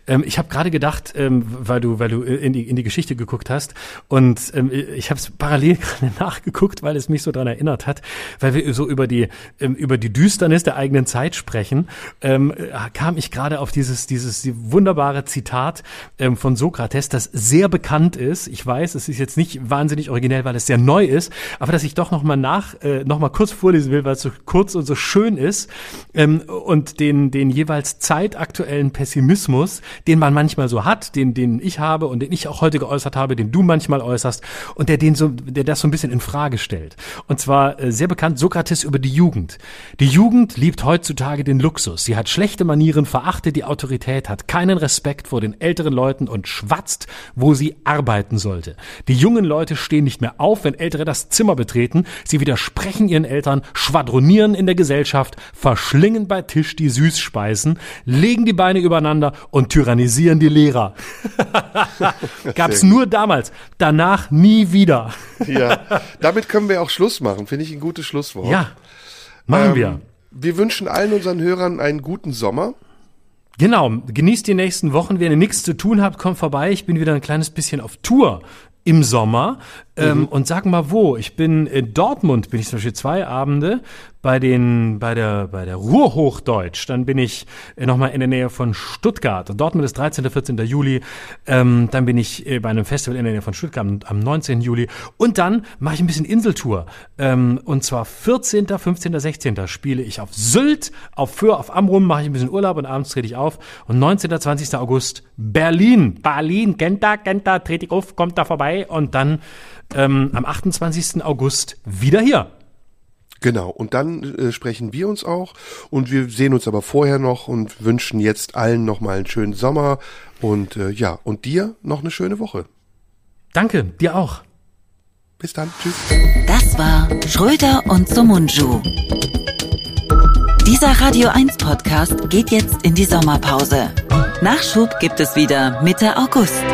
Ähm, ich habe gerade gedacht, ähm, weil du, weil du in die, in die Geschichte geguckt hast und ähm, ich habe es parallel gerade nachgeguckt, weil es mich so dran erinnert hat, weil wir so über die ähm, über die Düsternis der eigenen Zeit sprechen, ähm, äh, kam ich gerade auf dieses dieses wunderbare Zitat ähm, von Sokrates, das sehr bekannt ist. Ich weiß, es ist jetzt nicht wahnsinnig originell, weil es sehr neu ist, aber dass ich doch noch mal nach äh, noch mal kurz vorlesen will, weil es so kurz und so schön ist ähm, und den den jeweils zeitaktuellen Pessimismus, den man manchmal so hat, den den ich habe und den ich auch heute geäußert habe, den du manchmal äußerst und der den so der das so ein bisschen in Frage stellt. Und zwar äh, sehr bekannt Sokrates über die Jugend. Die Jugend liebt heutzutage den Luxus. Sie hat schlechte Manieren, verachtet die Autorität, hat keinen Respekt vor den älteren Leuten und schwatzt, wo sie arbeiten sollte. Die jungen Leute stehen nicht mehr auf, wenn Ältere das Zimmer betreten. Sie widersprechen ihren Eltern, schwadronieren in der Gesellschaft, verschlingen bei Tisch die Süßspeisen, legen die Beine übereinander und tyrannisieren die Lehrer. Gab's Sehr gut. nur damals, danach nie wieder. Ja, damit können wir auch Schluss machen, finde ich ein gutes Schlusswort. Ja, machen Ähm, wir. Wir wünschen allen unseren Hörern einen guten Sommer. Genau, genießt die nächsten Wochen. Wenn ihr nichts zu tun habt, kommt vorbei. Ich bin wieder ein kleines bisschen auf Tour im Sommer. Ähm, und sag mal wo. Ich bin in Dortmund, bin ich zum Beispiel zwei Abende bei den, bei der, bei der Ruhrhochdeutsch. Dann bin ich äh, nochmal in der Nähe von Stuttgart. Und Dortmund ist 13. 14. Juli. Ähm, dann bin ich äh, bei einem Festival in der Nähe von Stuttgart am, am 19. Juli. Und dann mache ich ein bisschen Inseltour. Ähm, und zwar 14., 15., 16. spiele ich auf Sylt, auf Föhr, auf Amrum mache ich ein bisschen Urlaub und abends trete ich auf. Und 19., 20. August Berlin. Berlin, kennt da, kennt da, trete ich auf, kommt da vorbei. Und dann ähm, am 28. August wieder hier. Genau, und dann äh, sprechen wir uns auch und wir sehen uns aber vorher noch und wünschen jetzt allen nochmal einen schönen Sommer und äh, ja, und dir noch eine schöne Woche. Danke, dir auch. Bis dann, tschüss. Das war Schröder und Sumunju. Dieser Radio 1 Podcast geht jetzt in die Sommerpause. Nachschub gibt es wieder Mitte August.